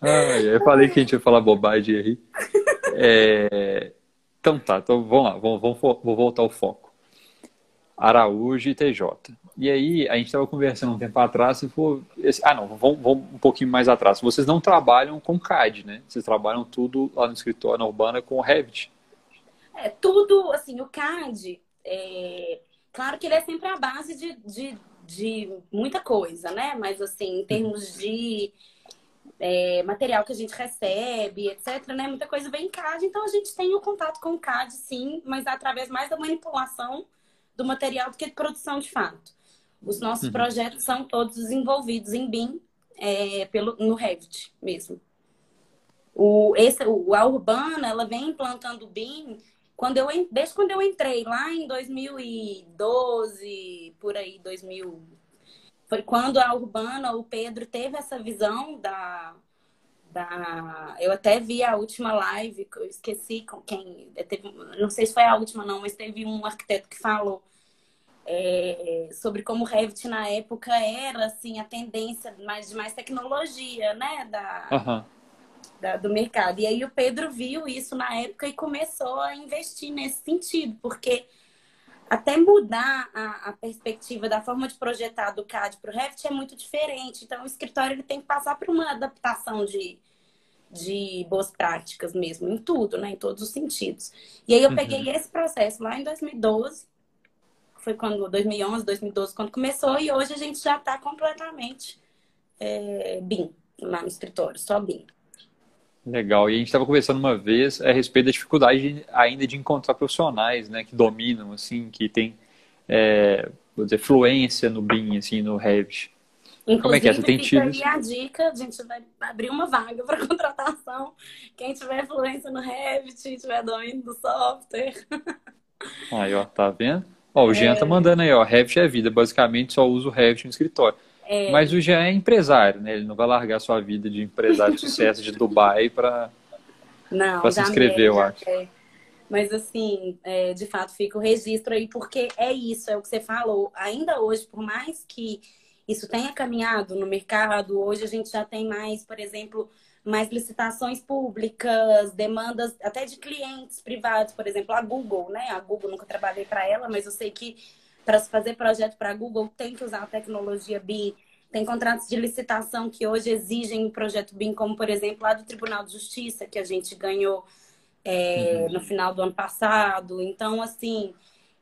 Ah, eu falei que a gente ia falar bobagem aí. É... Então tá, então vamos lá, vamos, vamos, vou voltar ao foco. Araújo e TJ. E aí, a gente estava conversando um tempo atrás e falou. Ah, não, vamos, vamos, um pouquinho mais atrás. Vocês não trabalham com CAD, né? Vocês trabalham tudo lá no escritório, na Urbana, com Revit. É, tudo, assim, o CAD, é... claro que ele é sempre a base de, de, de muita coisa, né? Mas, assim, em termos de é, material que a gente recebe, etc. Né? Muita coisa vem em CAD, então a gente tem o contato com o CAD, sim, mas através mais da manipulação do material do que de produção de fato. Os nossos uhum. projetos são todos desenvolvidos em BIM, é, pelo, no Revit mesmo. O, esse, o, a Urbana, ela vem implantando BIM quando eu, desde quando eu entrei lá em 2012, por aí, 2000, foi quando a Urbana, o Pedro teve essa visão da, da eu até vi a última live, que eu esqueci com quem, teve, não sei se foi a última não, mas teve um arquiteto que falou é, sobre como o Revit na época era assim a tendência mais de mais tecnologia, né, da, uhum. da, do mercado. E aí o Pedro viu isso na época e começou a investir nesse sentido, porque até mudar a, a perspectiva da forma de projetar do CAD para o Revit é muito diferente. Então o escritório ele tem que passar por uma adaptação de de boas práticas mesmo, em tudo, né? Em todos os sentidos. E aí eu peguei uhum. esse processo lá em 2012 foi quando 2011, 2012, quando começou, e hoje a gente já está completamente é, BIM lá no escritório, só BIM. Legal. E a gente estava conversando uma vez a respeito da dificuldade ainda de encontrar profissionais, né, que dominam, assim, que tem, é, vou dizer, fluência no BIM, assim, no Revit. Inclusive, Como é que é? Você tem tido... aí a dica, a gente vai abrir uma vaga [LAUGHS] para contratação. Quem tiver fluência no Revit, tiver domínio do software. Aí, ó, tá vendo? Ó, o Jean tá é... mandando aí, ó, Revit é vida, basicamente só usa o Revit no escritório. É... Mas o Jean é empresário, né? Ele não vai largar sua vida de empresário de sucesso de Dubai para se inscrever, eu acho. É. Mas assim, é, de fato, fica o registro aí, porque é isso, é o que você falou. Ainda hoje, por mais que isso tenha caminhado no mercado, hoje a gente já tem mais, por exemplo, mais licitações públicas, demandas até de clientes privados, por exemplo, a Google, né? A Google nunca trabalhei para ela, mas eu sei que para se fazer projeto para Google tem que usar a tecnologia BIM. Tem contratos de licitação que hoje exigem o projeto BIM, como por exemplo lá do Tribunal de Justiça, que a gente ganhou é, uhum. no final do ano passado. Então, assim,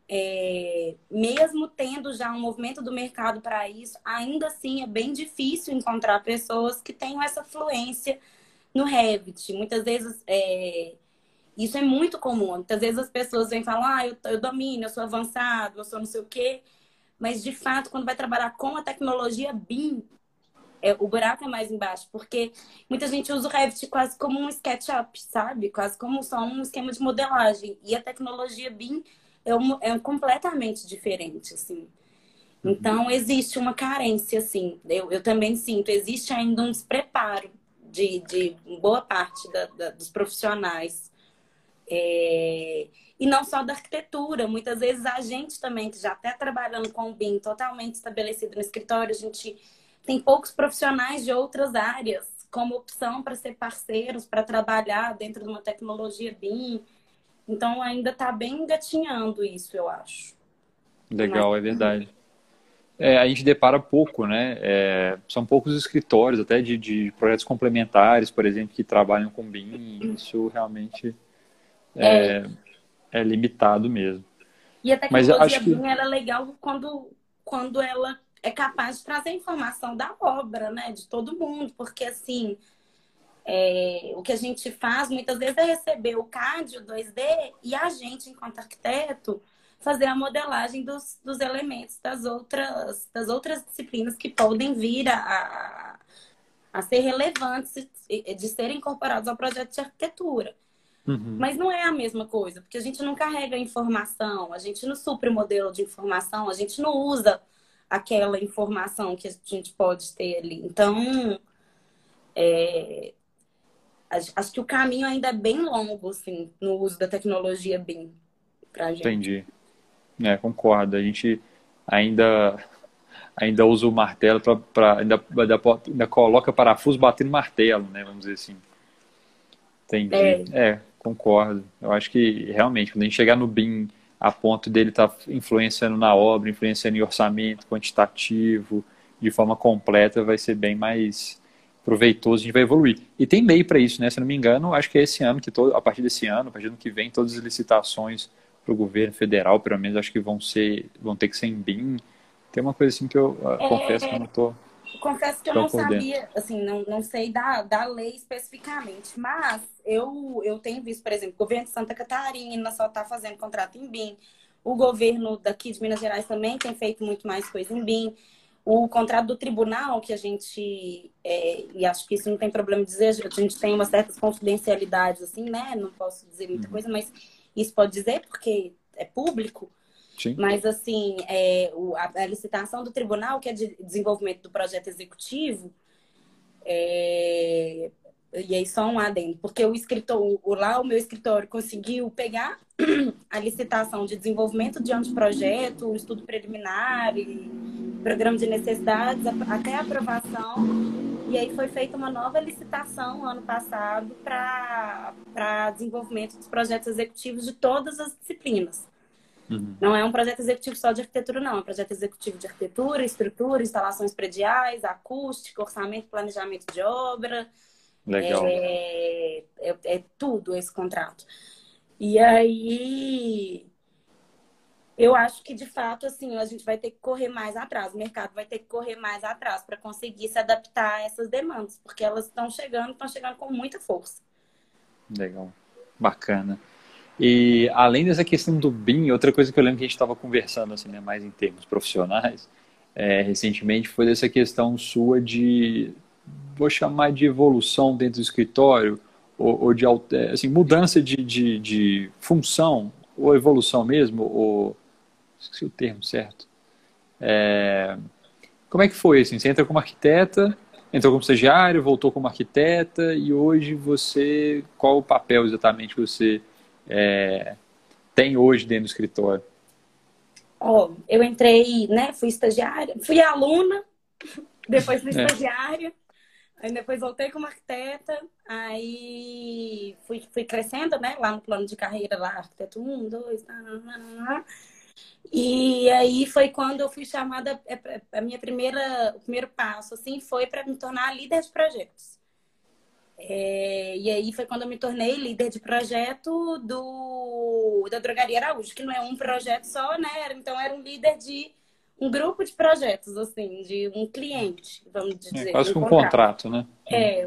é, mesmo tendo já um movimento do mercado para isso, ainda assim é bem difícil encontrar pessoas que tenham essa fluência no Revit. Muitas vezes é, isso é muito comum. Muitas vezes as pessoas vêm falar, ah, eu, eu domino, eu sou avançado, eu sou não sei o quê. Mas de fato, quando vai trabalhar com a tecnologia BIM, é, o buraco é mais embaixo, porque muita gente usa o Revit quase como um SketchUp, sabe? Quase como só um esquema de modelagem. E a tecnologia BIM é, um, é completamente diferente, assim. Então, existe uma carência, assim. Eu, eu também sinto, existe ainda um despreparo de, de boa parte da, da, dos profissionais. É... E não só da arquitetura. Muitas vezes a gente também, que já está trabalhando com o BIM totalmente estabelecido no escritório, a gente tem poucos profissionais de outras áreas como opção para ser parceiros, para trabalhar dentro de uma tecnologia BIM. Então ainda está bem engatinhando isso, eu acho. Legal, Mas... é verdade. É, a gente depara pouco, né? É, são poucos escritórios, até de, de, projetos complementares, por exemplo, que trabalham com BIM. Isso realmente é, é. é limitado mesmo. E a tecnologia BIM que... era legal quando, quando ela é capaz de trazer informação da obra, né? De todo mundo, porque assim é, o que a gente faz muitas vezes é receber o CAD, o 2D, e a gente, enquanto arquiteto, fazer a modelagem dos, dos elementos das outras, das outras disciplinas que podem vir a, a ser relevantes de serem incorporados ao projeto de arquitetura. Uhum. Mas não é a mesma coisa, porque a gente não carrega informação, a gente não supre o modelo de informação, a gente não usa aquela informação que a gente pode ter ali. Então, é, acho que o caminho ainda é bem longo, assim, no uso da tecnologia BIM pra gente. Entendi. É, concordo. A gente ainda ainda usa o martelo para ainda, ainda, ainda, coloca parafuso batendo martelo, né? Vamos dizer assim. Entendi. É. é. Concordo. Eu acho que realmente, quando a gente chegar no BIM a ponto dele estar tá influenciando na obra, influenciando em orçamento quantitativo, de forma completa, vai ser bem mais proveitoso, a gente vai evoluir. E tem lei para isso, né? Se não me engano, acho que é esse ano, que todo, a partir desse ano, a partir do ano que vem, todas as licitações para o governo federal, pelo menos, acho que vão ser, vão ter que ser em BIM. Tem uma coisa assim que eu uh, confesso que eu não estou confesso que eu não sabia, assim, não, não sei da, da lei especificamente, mas eu, eu tenho visto, por exemplo, o governo de Santa Catarina só está fazendo contrato em BIM, o governo daqui de Minas Gerais também tem feito muito mais coisa em BIM. O contrato do tribunal, que a gente, é, e acho que isso não tem problema dizer, a gente tem umas certas confidencialidades, assim, né? Não posso dizer muita uhum. coisa, mas isso pode dizer porque é público. Sim. Mas, assim, é, o, a, a, licitação do tribunal, que é de desenvolvimento do projeto executivo, é, e aí só um adendo, porque o escritor, o, lá o meu escritório conseguiu pegar [CLEARS THROAT] a licitação de desenvolvimento de anteprojeto, estudo preliminar e programa de necessidades até a aprovação. E aí foi feita uma nova licitação ano passado para desenvolvimento dos projetos executivos de todas as disciplinas. Uhum. Não é um projeto executivo só de arquitetura, não. É um projeto executivo de arquitetura, estrutura, instalações prediais, acústica, orçamento, planejamento de obra. Legal. É, é, é tudo esse contrato. E aí, eu acho que de fato, assim, a gente vai ter que correr mais atrás, o mercado vai ter que correr mais atrás para conseguir se adaptar a essas demandas, porque elas estão chegando, estão chegando com muita força. Legal, bacana. E além dessa questão do BIM, outra coisa que eu lembro que a gente estava conversando, assim, né, mais em termos profissionais, é, recentemente, foi dessa questão sua de, vou chamar de evolução dentro do escritório, ou, ou de é, assim, mudança de, de, de, função, ou evolução mesmo, ou esqueci o termo certo. É, como é que foi? Assim, você entra como arquiteta, entrou como estagiário, voltou como arquiteta, e hoje você, qual o papel exatamente que você é, tem hoje dentro do escritório? Oh, eu entrei, né? Fui estagiária, fui aluna, [LAUGHS] depois fui é. estagiária, aí depois voltei como arquiteta, aí fui, fui crescendo, né? Lá no plano de carreira, lá, arquiteto 1, 2, e aí foi quando eu fui chamada, é, a minha primeira, o primeiro passo, assim, foi para me tornar líder de projetos. É, e aí foi quando eu me tornei líder de projeto do, da Drogaria Araújo, que não é um projeto só, né? Então era um líder de um grupo de projetos, assim, de um cliente, vamos é, dizer. É, quase um, um contrato. contrato, né? É.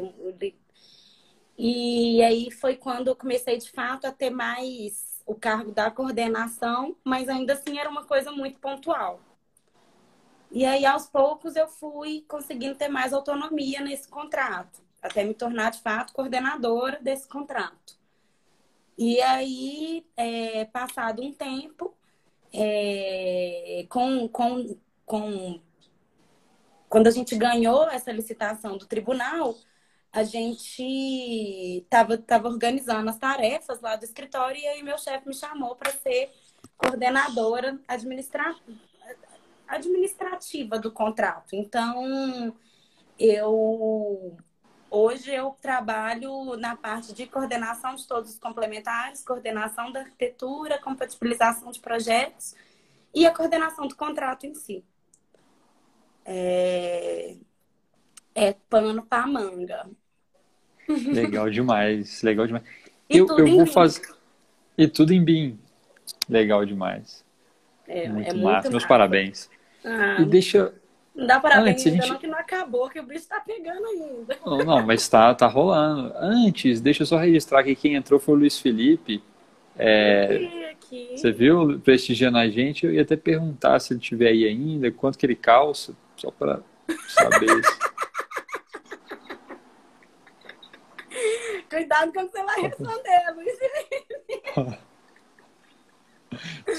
E aí foi quando eu comecei, de fato, a ter mais o cargo da coordenação, mas ainda assim era uma coisa muito pontual. E aí, aos poucos, eu fui conseguindo ter mais autonomia nesse contrato até me tornar de fato coordenadora desse contrato. E aí, é, passado um tempo, é, com, com, com, quando a gente ganhou essa licitação do tribunal, a gente estava tava organizando as tarefas lá do escritório e aí meu chefe me chamou para ser coordenadora administra... administrativa do contrato. Então, eu Hoje eu trabalho na parte de coordenação de todos os complementares, coordenação da arquitetura, compatibilização de projetos e a coordenação do contrato em si. É, é pano para manga. Legal demais, legal demais. E eu, eu vou fazer. E tudo em BIM. Legal demais. É, muito é massa. Meus parabéns. Ah, e deixa, não dá parabéns ainda gente... não, que não acabou, que o bicho tá pegando ainda. Não, não, mas tá, tá rolando. Antes, deixa eu só registrar que quem entrou foi o Luiz Felipe. É, você viu prestigiando a gente? Eu ia até perguntar se ele tiver aí ainda, quanto que ele calça, só para saber. [LAUGHS] Cuidado com o que você vai responder, Luiz Felipe. [LAUGHS]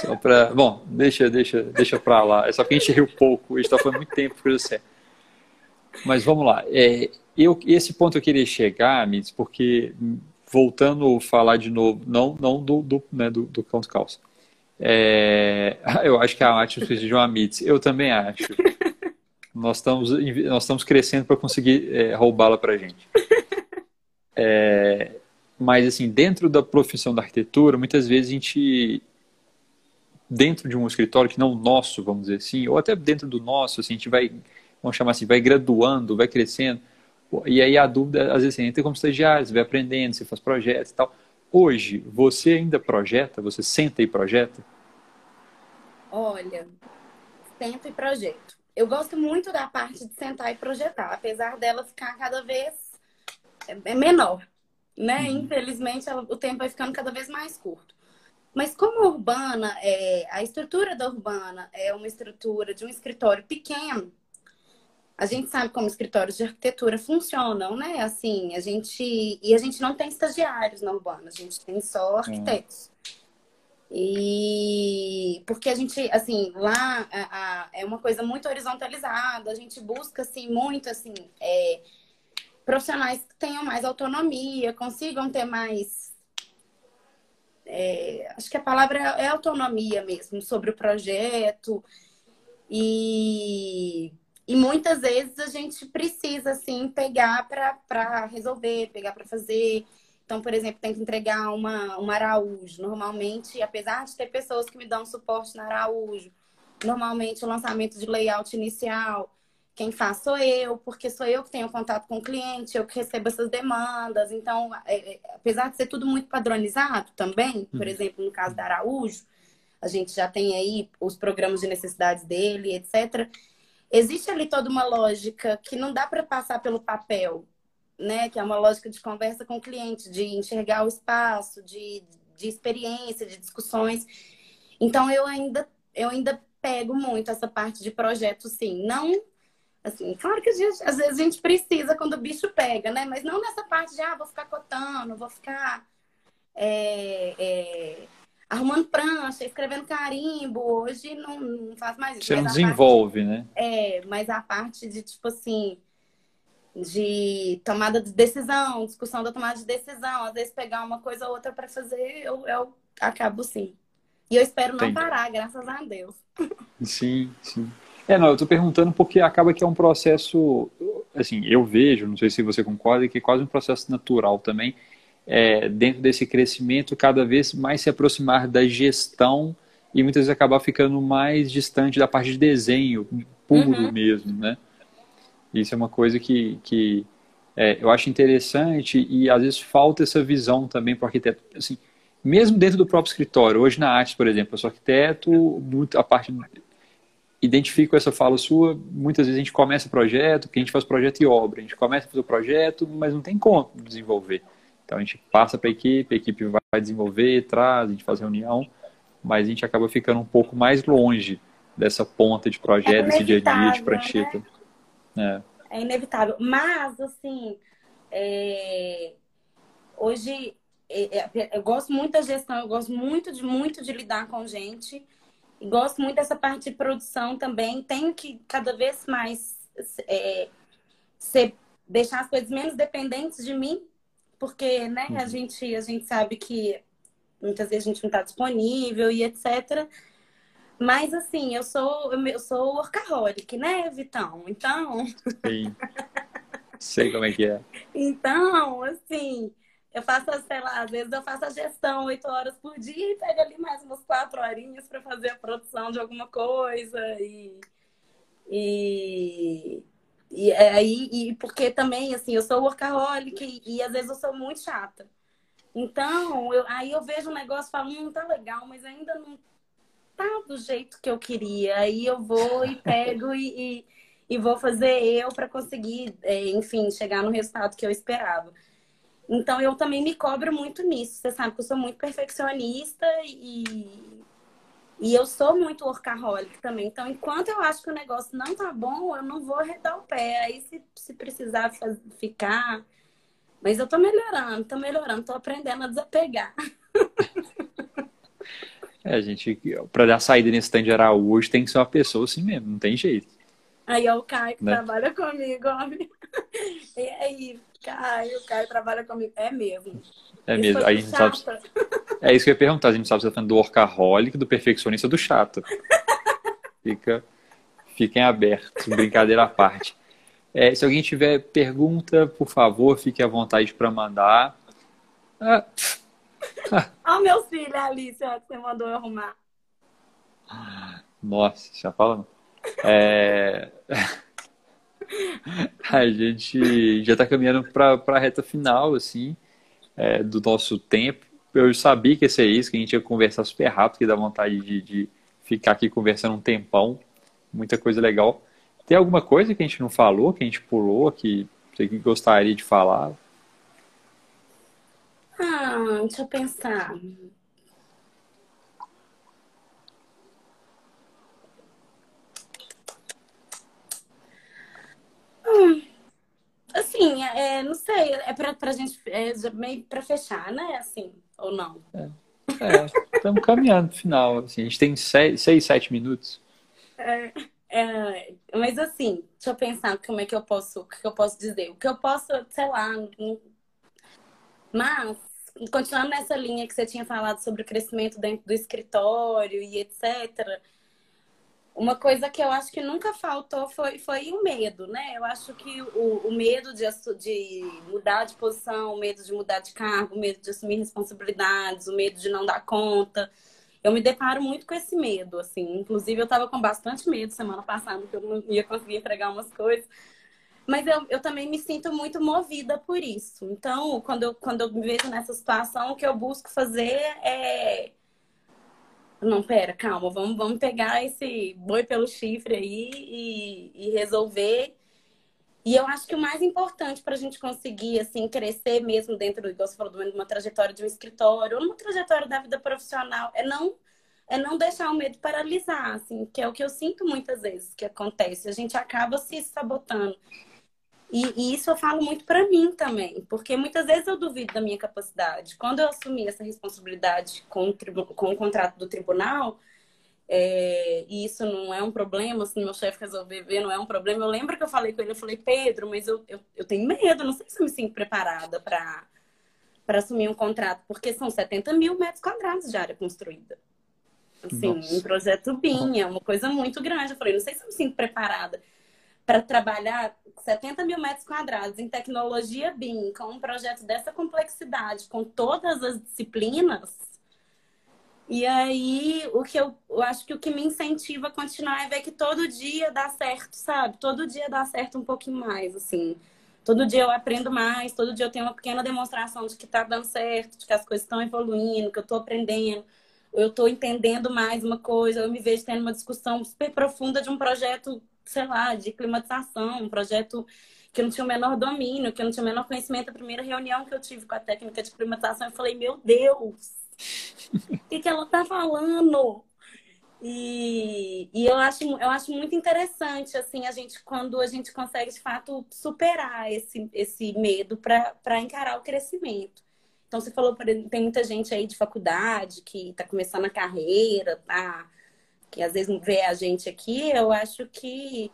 Só pra... Bom, deixa, deixa, deixa pra lá. É só que a gente riu pouco, a gente tá falando muito tempo por isso. Mas vamos lá. É, eu, esse ponto eu queria chegar, Mitz, porque voltando a falar de novo, não, não do, do, né, do, do Count Calça. É, [LAUGHS] eu acho que a Atlas precisa de uma Mitz. Eu também acho. Nós estamos, nós estamos crescendo para conseguir é, roubá-la para gente. É, mas, assim, dentro da profissão da arquitetura, muitas vezes a gente dentro de um escritório que não nosso, vamos dizer assim, ou até dentro do nosso, assim, a gente vai, vamos chamar assim, vai graduando, vai crescendo. E aí a dúvida, às vezes, você entra como estagiário, você vai aprendendo, você faz projetos e tal. Hoje, você ainda projeta? Você senta e projeta? Olha, sento e projeto. eu gosto muito da parte de sentar e projetar, apesar dela ficar cada vez é, é menor, né? Uhum. Infelizmente, ela, o tempo vai ficando cada vez mais curto. Mas como a urbana, é, a estrutura da urbana é uma estrutura de um escritório pequeno, a gente sabe como escritórios de arquitetura funcionam, né? Assim, a gente e a gente não tem estagiários na urbana, a gente tem só arquitetos. E porque a gente, assim, lá a, a, é uma coisa muito horizontalizada, a gente busca, assim, muito, assim, é, profissionais que tenham mais autonomia, consigam ter mais. É, acho que a palavra é autonomia mesmo sobre o projeto. E, e muitas vezes a gente precisa, assim, pegar para resolver, pegar para fazer. Então, por exemplo, tem que entregar uma, uma Araújo. Normalmente, apesar de ter pessoas que me dão suporte na Araújo, normalmente o lançamento de layout inicial, quem faz sou eu, porque sou eu que tenho contato com o cliente, eu que recebo essas demandas. Então, é, é, apesar de ser tudo muito padronizado também, por uhum. exemplo, no caso da Araújo, a gente já tem aí os programas de necessidades dele, etc. Existe ali toda uma lógica que não dá para passar pelo papel né? Que é uma lógica de conversa com o cliente, de enxergar o espaço, de, de experiência, de discussões. Então eu ainda eu ainda pego muito essa parte de projeto, sim. Não assim, claro que gente, às vezes a gente precisa quando o bicho pega, né? Mas não nessa parte de ah, vou ficar cotando, vou ficar é, é, arrumando prancha, escrevendo carimbo. Hoje não, não faz mais isso. Você não desenvolve, parte, né? É, mas a parte de tipo assim de tomada de decisão, discussão da tomada de decisão, às vezes pegar uma coisa ou outra para fazer, eu, eu acabo sim. E eu espero não Entendi. parar, graças a Deus. Sim, sim. É, não, eu tô perguntando porque acaba que é um processo, assim, eu vejo, não sei se você concorda, que é quase um processo natural também, é, dentro desse crescimento, cada vez mais se aproximar da gestão e muitas vezes acabar ficando mais distante da parte de desenho puro uhum. mesmo, né? Isso é uma coisa que, que é, eu acho interessante e às vezes falta essa visão também para o arquiteto. Assim, mesmo dentro do próprio escritório, hoje na arte, por exemplo, eu sou arquiteto, muito, a parte identifico essa fala sua, muitas vezes a gente começa o projeto, que a gente faz projeto e obra, a gente começa a fazer o projeto, mas não tem como desenvolver. Então a gente passa para a equipe, a equipe vai desenvolver, traz, a gente faz reunião, mas a gente acaba ficando um pouco mais longe dessa ponta de projeto, é desse dia a dia de prancheta. Né? É, é inevitável. Mas, assim, é... hoje é, é, eu gosto muito da gestão, eu gosto muito de, muito de lidar com gente. E gosto muito dessa parte de produção também. Tenho que cada vez mais é, ser, deixar as coisas menos dependentes de mim, porque né, a, uhum. gente, a gente sabe que muitas vezes a gente não está disponível e etc. Mas assim, eu sou eu sou workaholic, né, Vitão? Então. Sim. Sei como é que é. [LAUGHS] Então, assim, eu faço, sei lá, às vezes eu faço a gestão oito horas por dia e pego ali mais umas quatro horinhas para fazer a produção de alguma coisa e. E. E aí, e porque também, assim, eu sou workaholic e, e às vezes eu sou muito chata. Então, eu, aí eu vejo um negócio e falo, hum, tá legal, mas ainda não tá do jeito que eu queria. Aí eu vou e pego e, e, e vou fazer eu para conseguir, é, enfim, chegar no resultado que eu esperava. Então eu também me cobro muito nisso. Você sabe que eu sou muito perfeccionista e, e eu sou muito workaholic também. Então, enquanto eu acho que o negócio não tá bom, eu não vou arredar o pé. Aí, se, se precisar ficar. Mas eu tô melhorando, tô melhorando, tô aprendendo a desapegar. [LAUGHS] É, gente, para dar saída nesse stand de Araújo, tem que ser uma pessoa assim mesmo, não tem jeito. Aí é o Caio que né? trabalha comigo, homem. E aí, Caio, o Caio trabalha comigo. É mesmo. É mesmo. Aí a gente sabe. É isso que eu ia perguntar. A gente sabe se você tá falando do workaholic, do perfeccionista do chato. Fica, fiquem abertos, brincadeira à parte. É, se alguém tiver pergunta, por favor, fique à vontade para mandar. Ah, [LAUGHS] Olha o meu filho, Alice, ó, que você mandou eu arrumar. Nossa, já fala. É... [LAUGHS] a gente já está caminhando para a reta final, assim, é, do nosso tempo. Eu sabia que ia ser isso, que a gente ia conversar super rápido, que dá vontade de, de ficar aqui conversando um tempão. Muita coisa legal. Tem alguma coisa que a gente não falou, que a gente pulou, que você gostaria de falar? Ah, deixa eu pensar. Hum, assim, é, não sei, é pra, pra gente, é meio pra fechar, né? Assim, ou não? É, é estamos caminhando pro final. Assim, a gente tem seis, seis sete minutos. É, é, mas assim, deixa eu pensar como é que eu posso, o que eu posso dizer. O que eu posso, sei lá, mas continuando nessa linha que você tinha falado sobre o crescimento dentro do escritório e etc. Uma coisa que eu acho que nunca faltou foi, foi o medo, né? Eu acho que o, o medo de, de mudar de posição, o medo de mudar de cargo, o medo de assumir responsabilidades, o medo de não dar conta. Eu me deparo muito com esse medo, assim. Inclusive, eu estava com bastante medo semana passada, que eu não ia conseguir entregar umas coisas. Mas eu, eu também me sinto muito movida por isso. Então, quando eu, quando eu me vejo nessa situação, o que eu busco fazer é não, pera, calma, vamos, vamos pegar esse boi pelo chifre aí e, e resolver. E eu acho que o mais importante para a gente conseguir, assim, crescer mesmo dentro, igual você falou, de uma trajetória de um escritório, ou numa trajetória da vida profissional, é não é não deixar o medo paralisar, assim, que é o que eu sinto muitas vezes que acontece. A gente acaba se sabotando. E, e, isso eu falo muito para mim também, porque muitas vezes eu duvido da minha capacidade. Quando eu assumi essa responsabilidade com o, com o contrato do tribunal, é, e isso não é um problema, se meu chefe resolver ver, não é um problema. Eu lembro que eu falei com ele, eu falei, Pedro, mas eu, eu, eu tenho medo, não sei se eu me sinto preparada para assumir um contrato, porque são 70 mil metros quadrados de área construída. Assim, Nossa. um projeto BIM, é uma coisa muito grande. Eu falei, não sei se eu me sinto preparada para trabalhar 70 mil metros quadrados em tecnologia BIM, com um projeto dessa complexidade, com todas as disciplinas. E aí, o que eu, eu acho que o que me incentiva a continuar é ver que todo dia dá certo, sabe? Todo dia dá certo um pouquinho mais, assim. Todo dia eu aprendo mais, todo dia eu tenho uma pequena demonstração de que tá dando certo, de que as coisas estão evoluindo, que eu tô aprendendo, eu tô entendendo mais uma coisa, eu me vejo tendo uma discussão super profunda de um projeto sei lá, de climatização, um projeto que eu não tinha o menor domínio, que eu não tinha o menor conhecimento. A primeira reunião que eu tive com a técnica de climatização, eu falei, meu Deus, o que, que ela tá falando? E, e eu, acho, eu acho muito interessante, assim, a gente, quando a gente consegue, de fato, superar esse, esse medo para encarar o crescimento. Então, você falou, tem muita gente aí de faculdade que está começando a carreira, tá que às vezes vê a gente aqui, eu acho que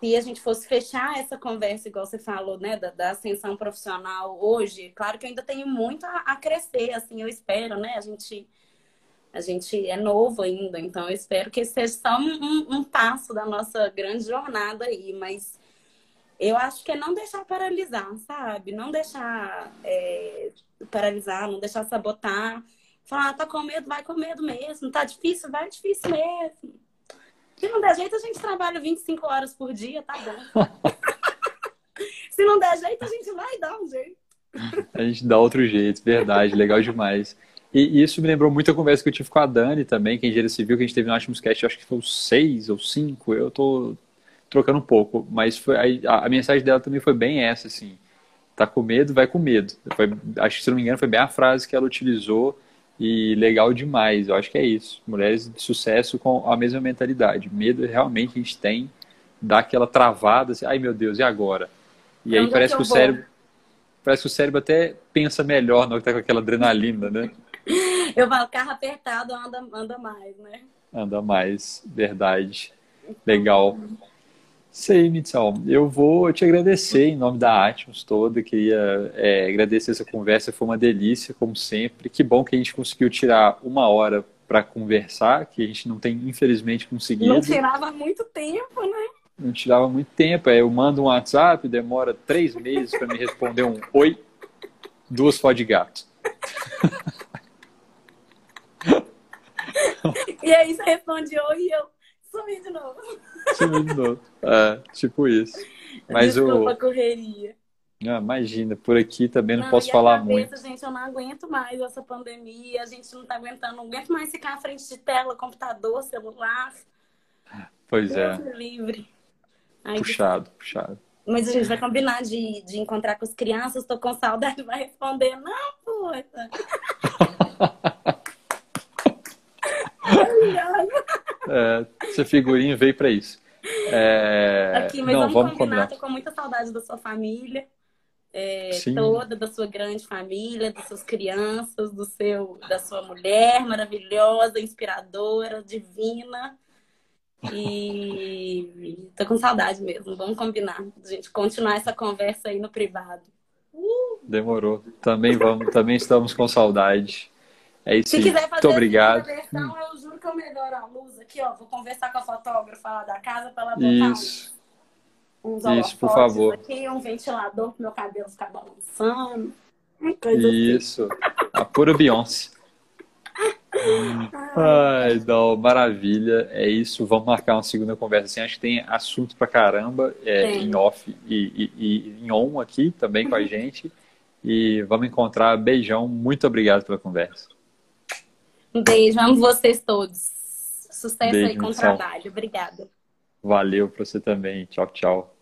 se a gente fosse fechar essa conversa, igual você falou, né, da, da ascensão profissional hoje, claro que eu ainda tenho muito a, a, crescer, assim, eu espero, né, a gente, a gente é novo ainda, então eu espero que seja só um, um, passo da nossa grande jornada aí, mas eu acho que é não deixar paralisar, sabe? Não deixar é, paralisar, não deixar sabotar, Falar, ah, tá com medo, vai com medo mesmo. Tá difícil, vai difícil mesmo. Se não der jeito, a gente trabalha 25 horas por dia, tá bom. [LAUGHS] Se não der jeito, a gente vai dar um jeito. A gente dá outro jeito, verdade, legal demais. E isso me lembrou muito a conversa que eu tive com a Dani também, que é engenheira civil, que a gente teve no Atmos Cast, acho que foi seis ou cinco, eu tô trocando um pouco, mas foi, a, a, mensagem dela também foi bem essa, assim, tá com medo, vai com medo. Foi, acho que, se não me engano, foi bem a frase que ela utilizou e legal demais. Eu acho que é isso. Mulheres de sucesso com a mesma mentalidade. Medo realmente a gente tem, dá aquela travada, assim, ai meu Deus, e agora? E aí parece que, que o cérebro. Parece que o cérebro até pensa melhor não que tá com aquela adrenalina, né? [LAUGHS] Eu falo, carro apertado anda, anda mais, né? Anda mais, verdade. Legal. Sei, Mitsal. Eu vou te agradecer em nome da Atmos toda. Queria é, agradecer essa conversa, foi uma delícia, como sempre. Que bom que a gente conseguiu tirar uma hora para conversar, que a gente não tem, infelizmente, conseguido. Não tirava muito tempo, né? Não tirava muito tempo. Eu mando um WhatsApp, demora três meses para me responder um oi, duas fotos de gato. [LAUGHS] e aí você responde oi e eu sumi de novo. Sumi de novo. É, tipo isso. Mas Desculpa o... a correria. Ah, imagina, por aqui também não, não posso falar cabeça, muito. Gente, eu não aguento mais essa pandemia, a gente não tá aguentando, não aguento mais ficar à frente de tela, computador, celular. Pois é. livre. Ai, puxado, puxado. Mas a gente vai combinar de, de encontrar com as crianças, tô com saudade, vai responder, não, puta. é, [LAUGHS] essa figurinha veio para isso. É... Aqui, mas não, vamos, combinar, combinar, tô com muita saudade da sua família. É, toda da sua grande família, das suas crianças, do seu, da sua mulher maravilhosa, inspiradora, divina. E [LAUGHS] tô com saudade mesmo. Vamos combinar. A gente continuar essa conversa aí no privado. Uh! Demorou. Também vamos, também estamos com saudade. É isso Se quiser fazer Muito obrigado. versão, eu eu melhoro a luz aqui, ó. Vou conversar com a fotógrafa lá da casa para ela botar isso. uns, Isso, por favor. aqui, um ventilador pro meu cabelo ficar balançando. Assim. Isso. A pura Beyoncé. [LAUGHS] Ai, não, maravilha. É isso. Vamos marcar uma segunda conversa. Assim, acho que tem assunto pra caramba é, em off e, e, e, em on aqui também com a gente. E vamos encontrar. Beijão. Muito obrigado pela conversa. Um beijo. Amo vocês todos. Sucesso beijo, aí com o trabalho. Obrigada. Valeu para você também. Tchau, tchau.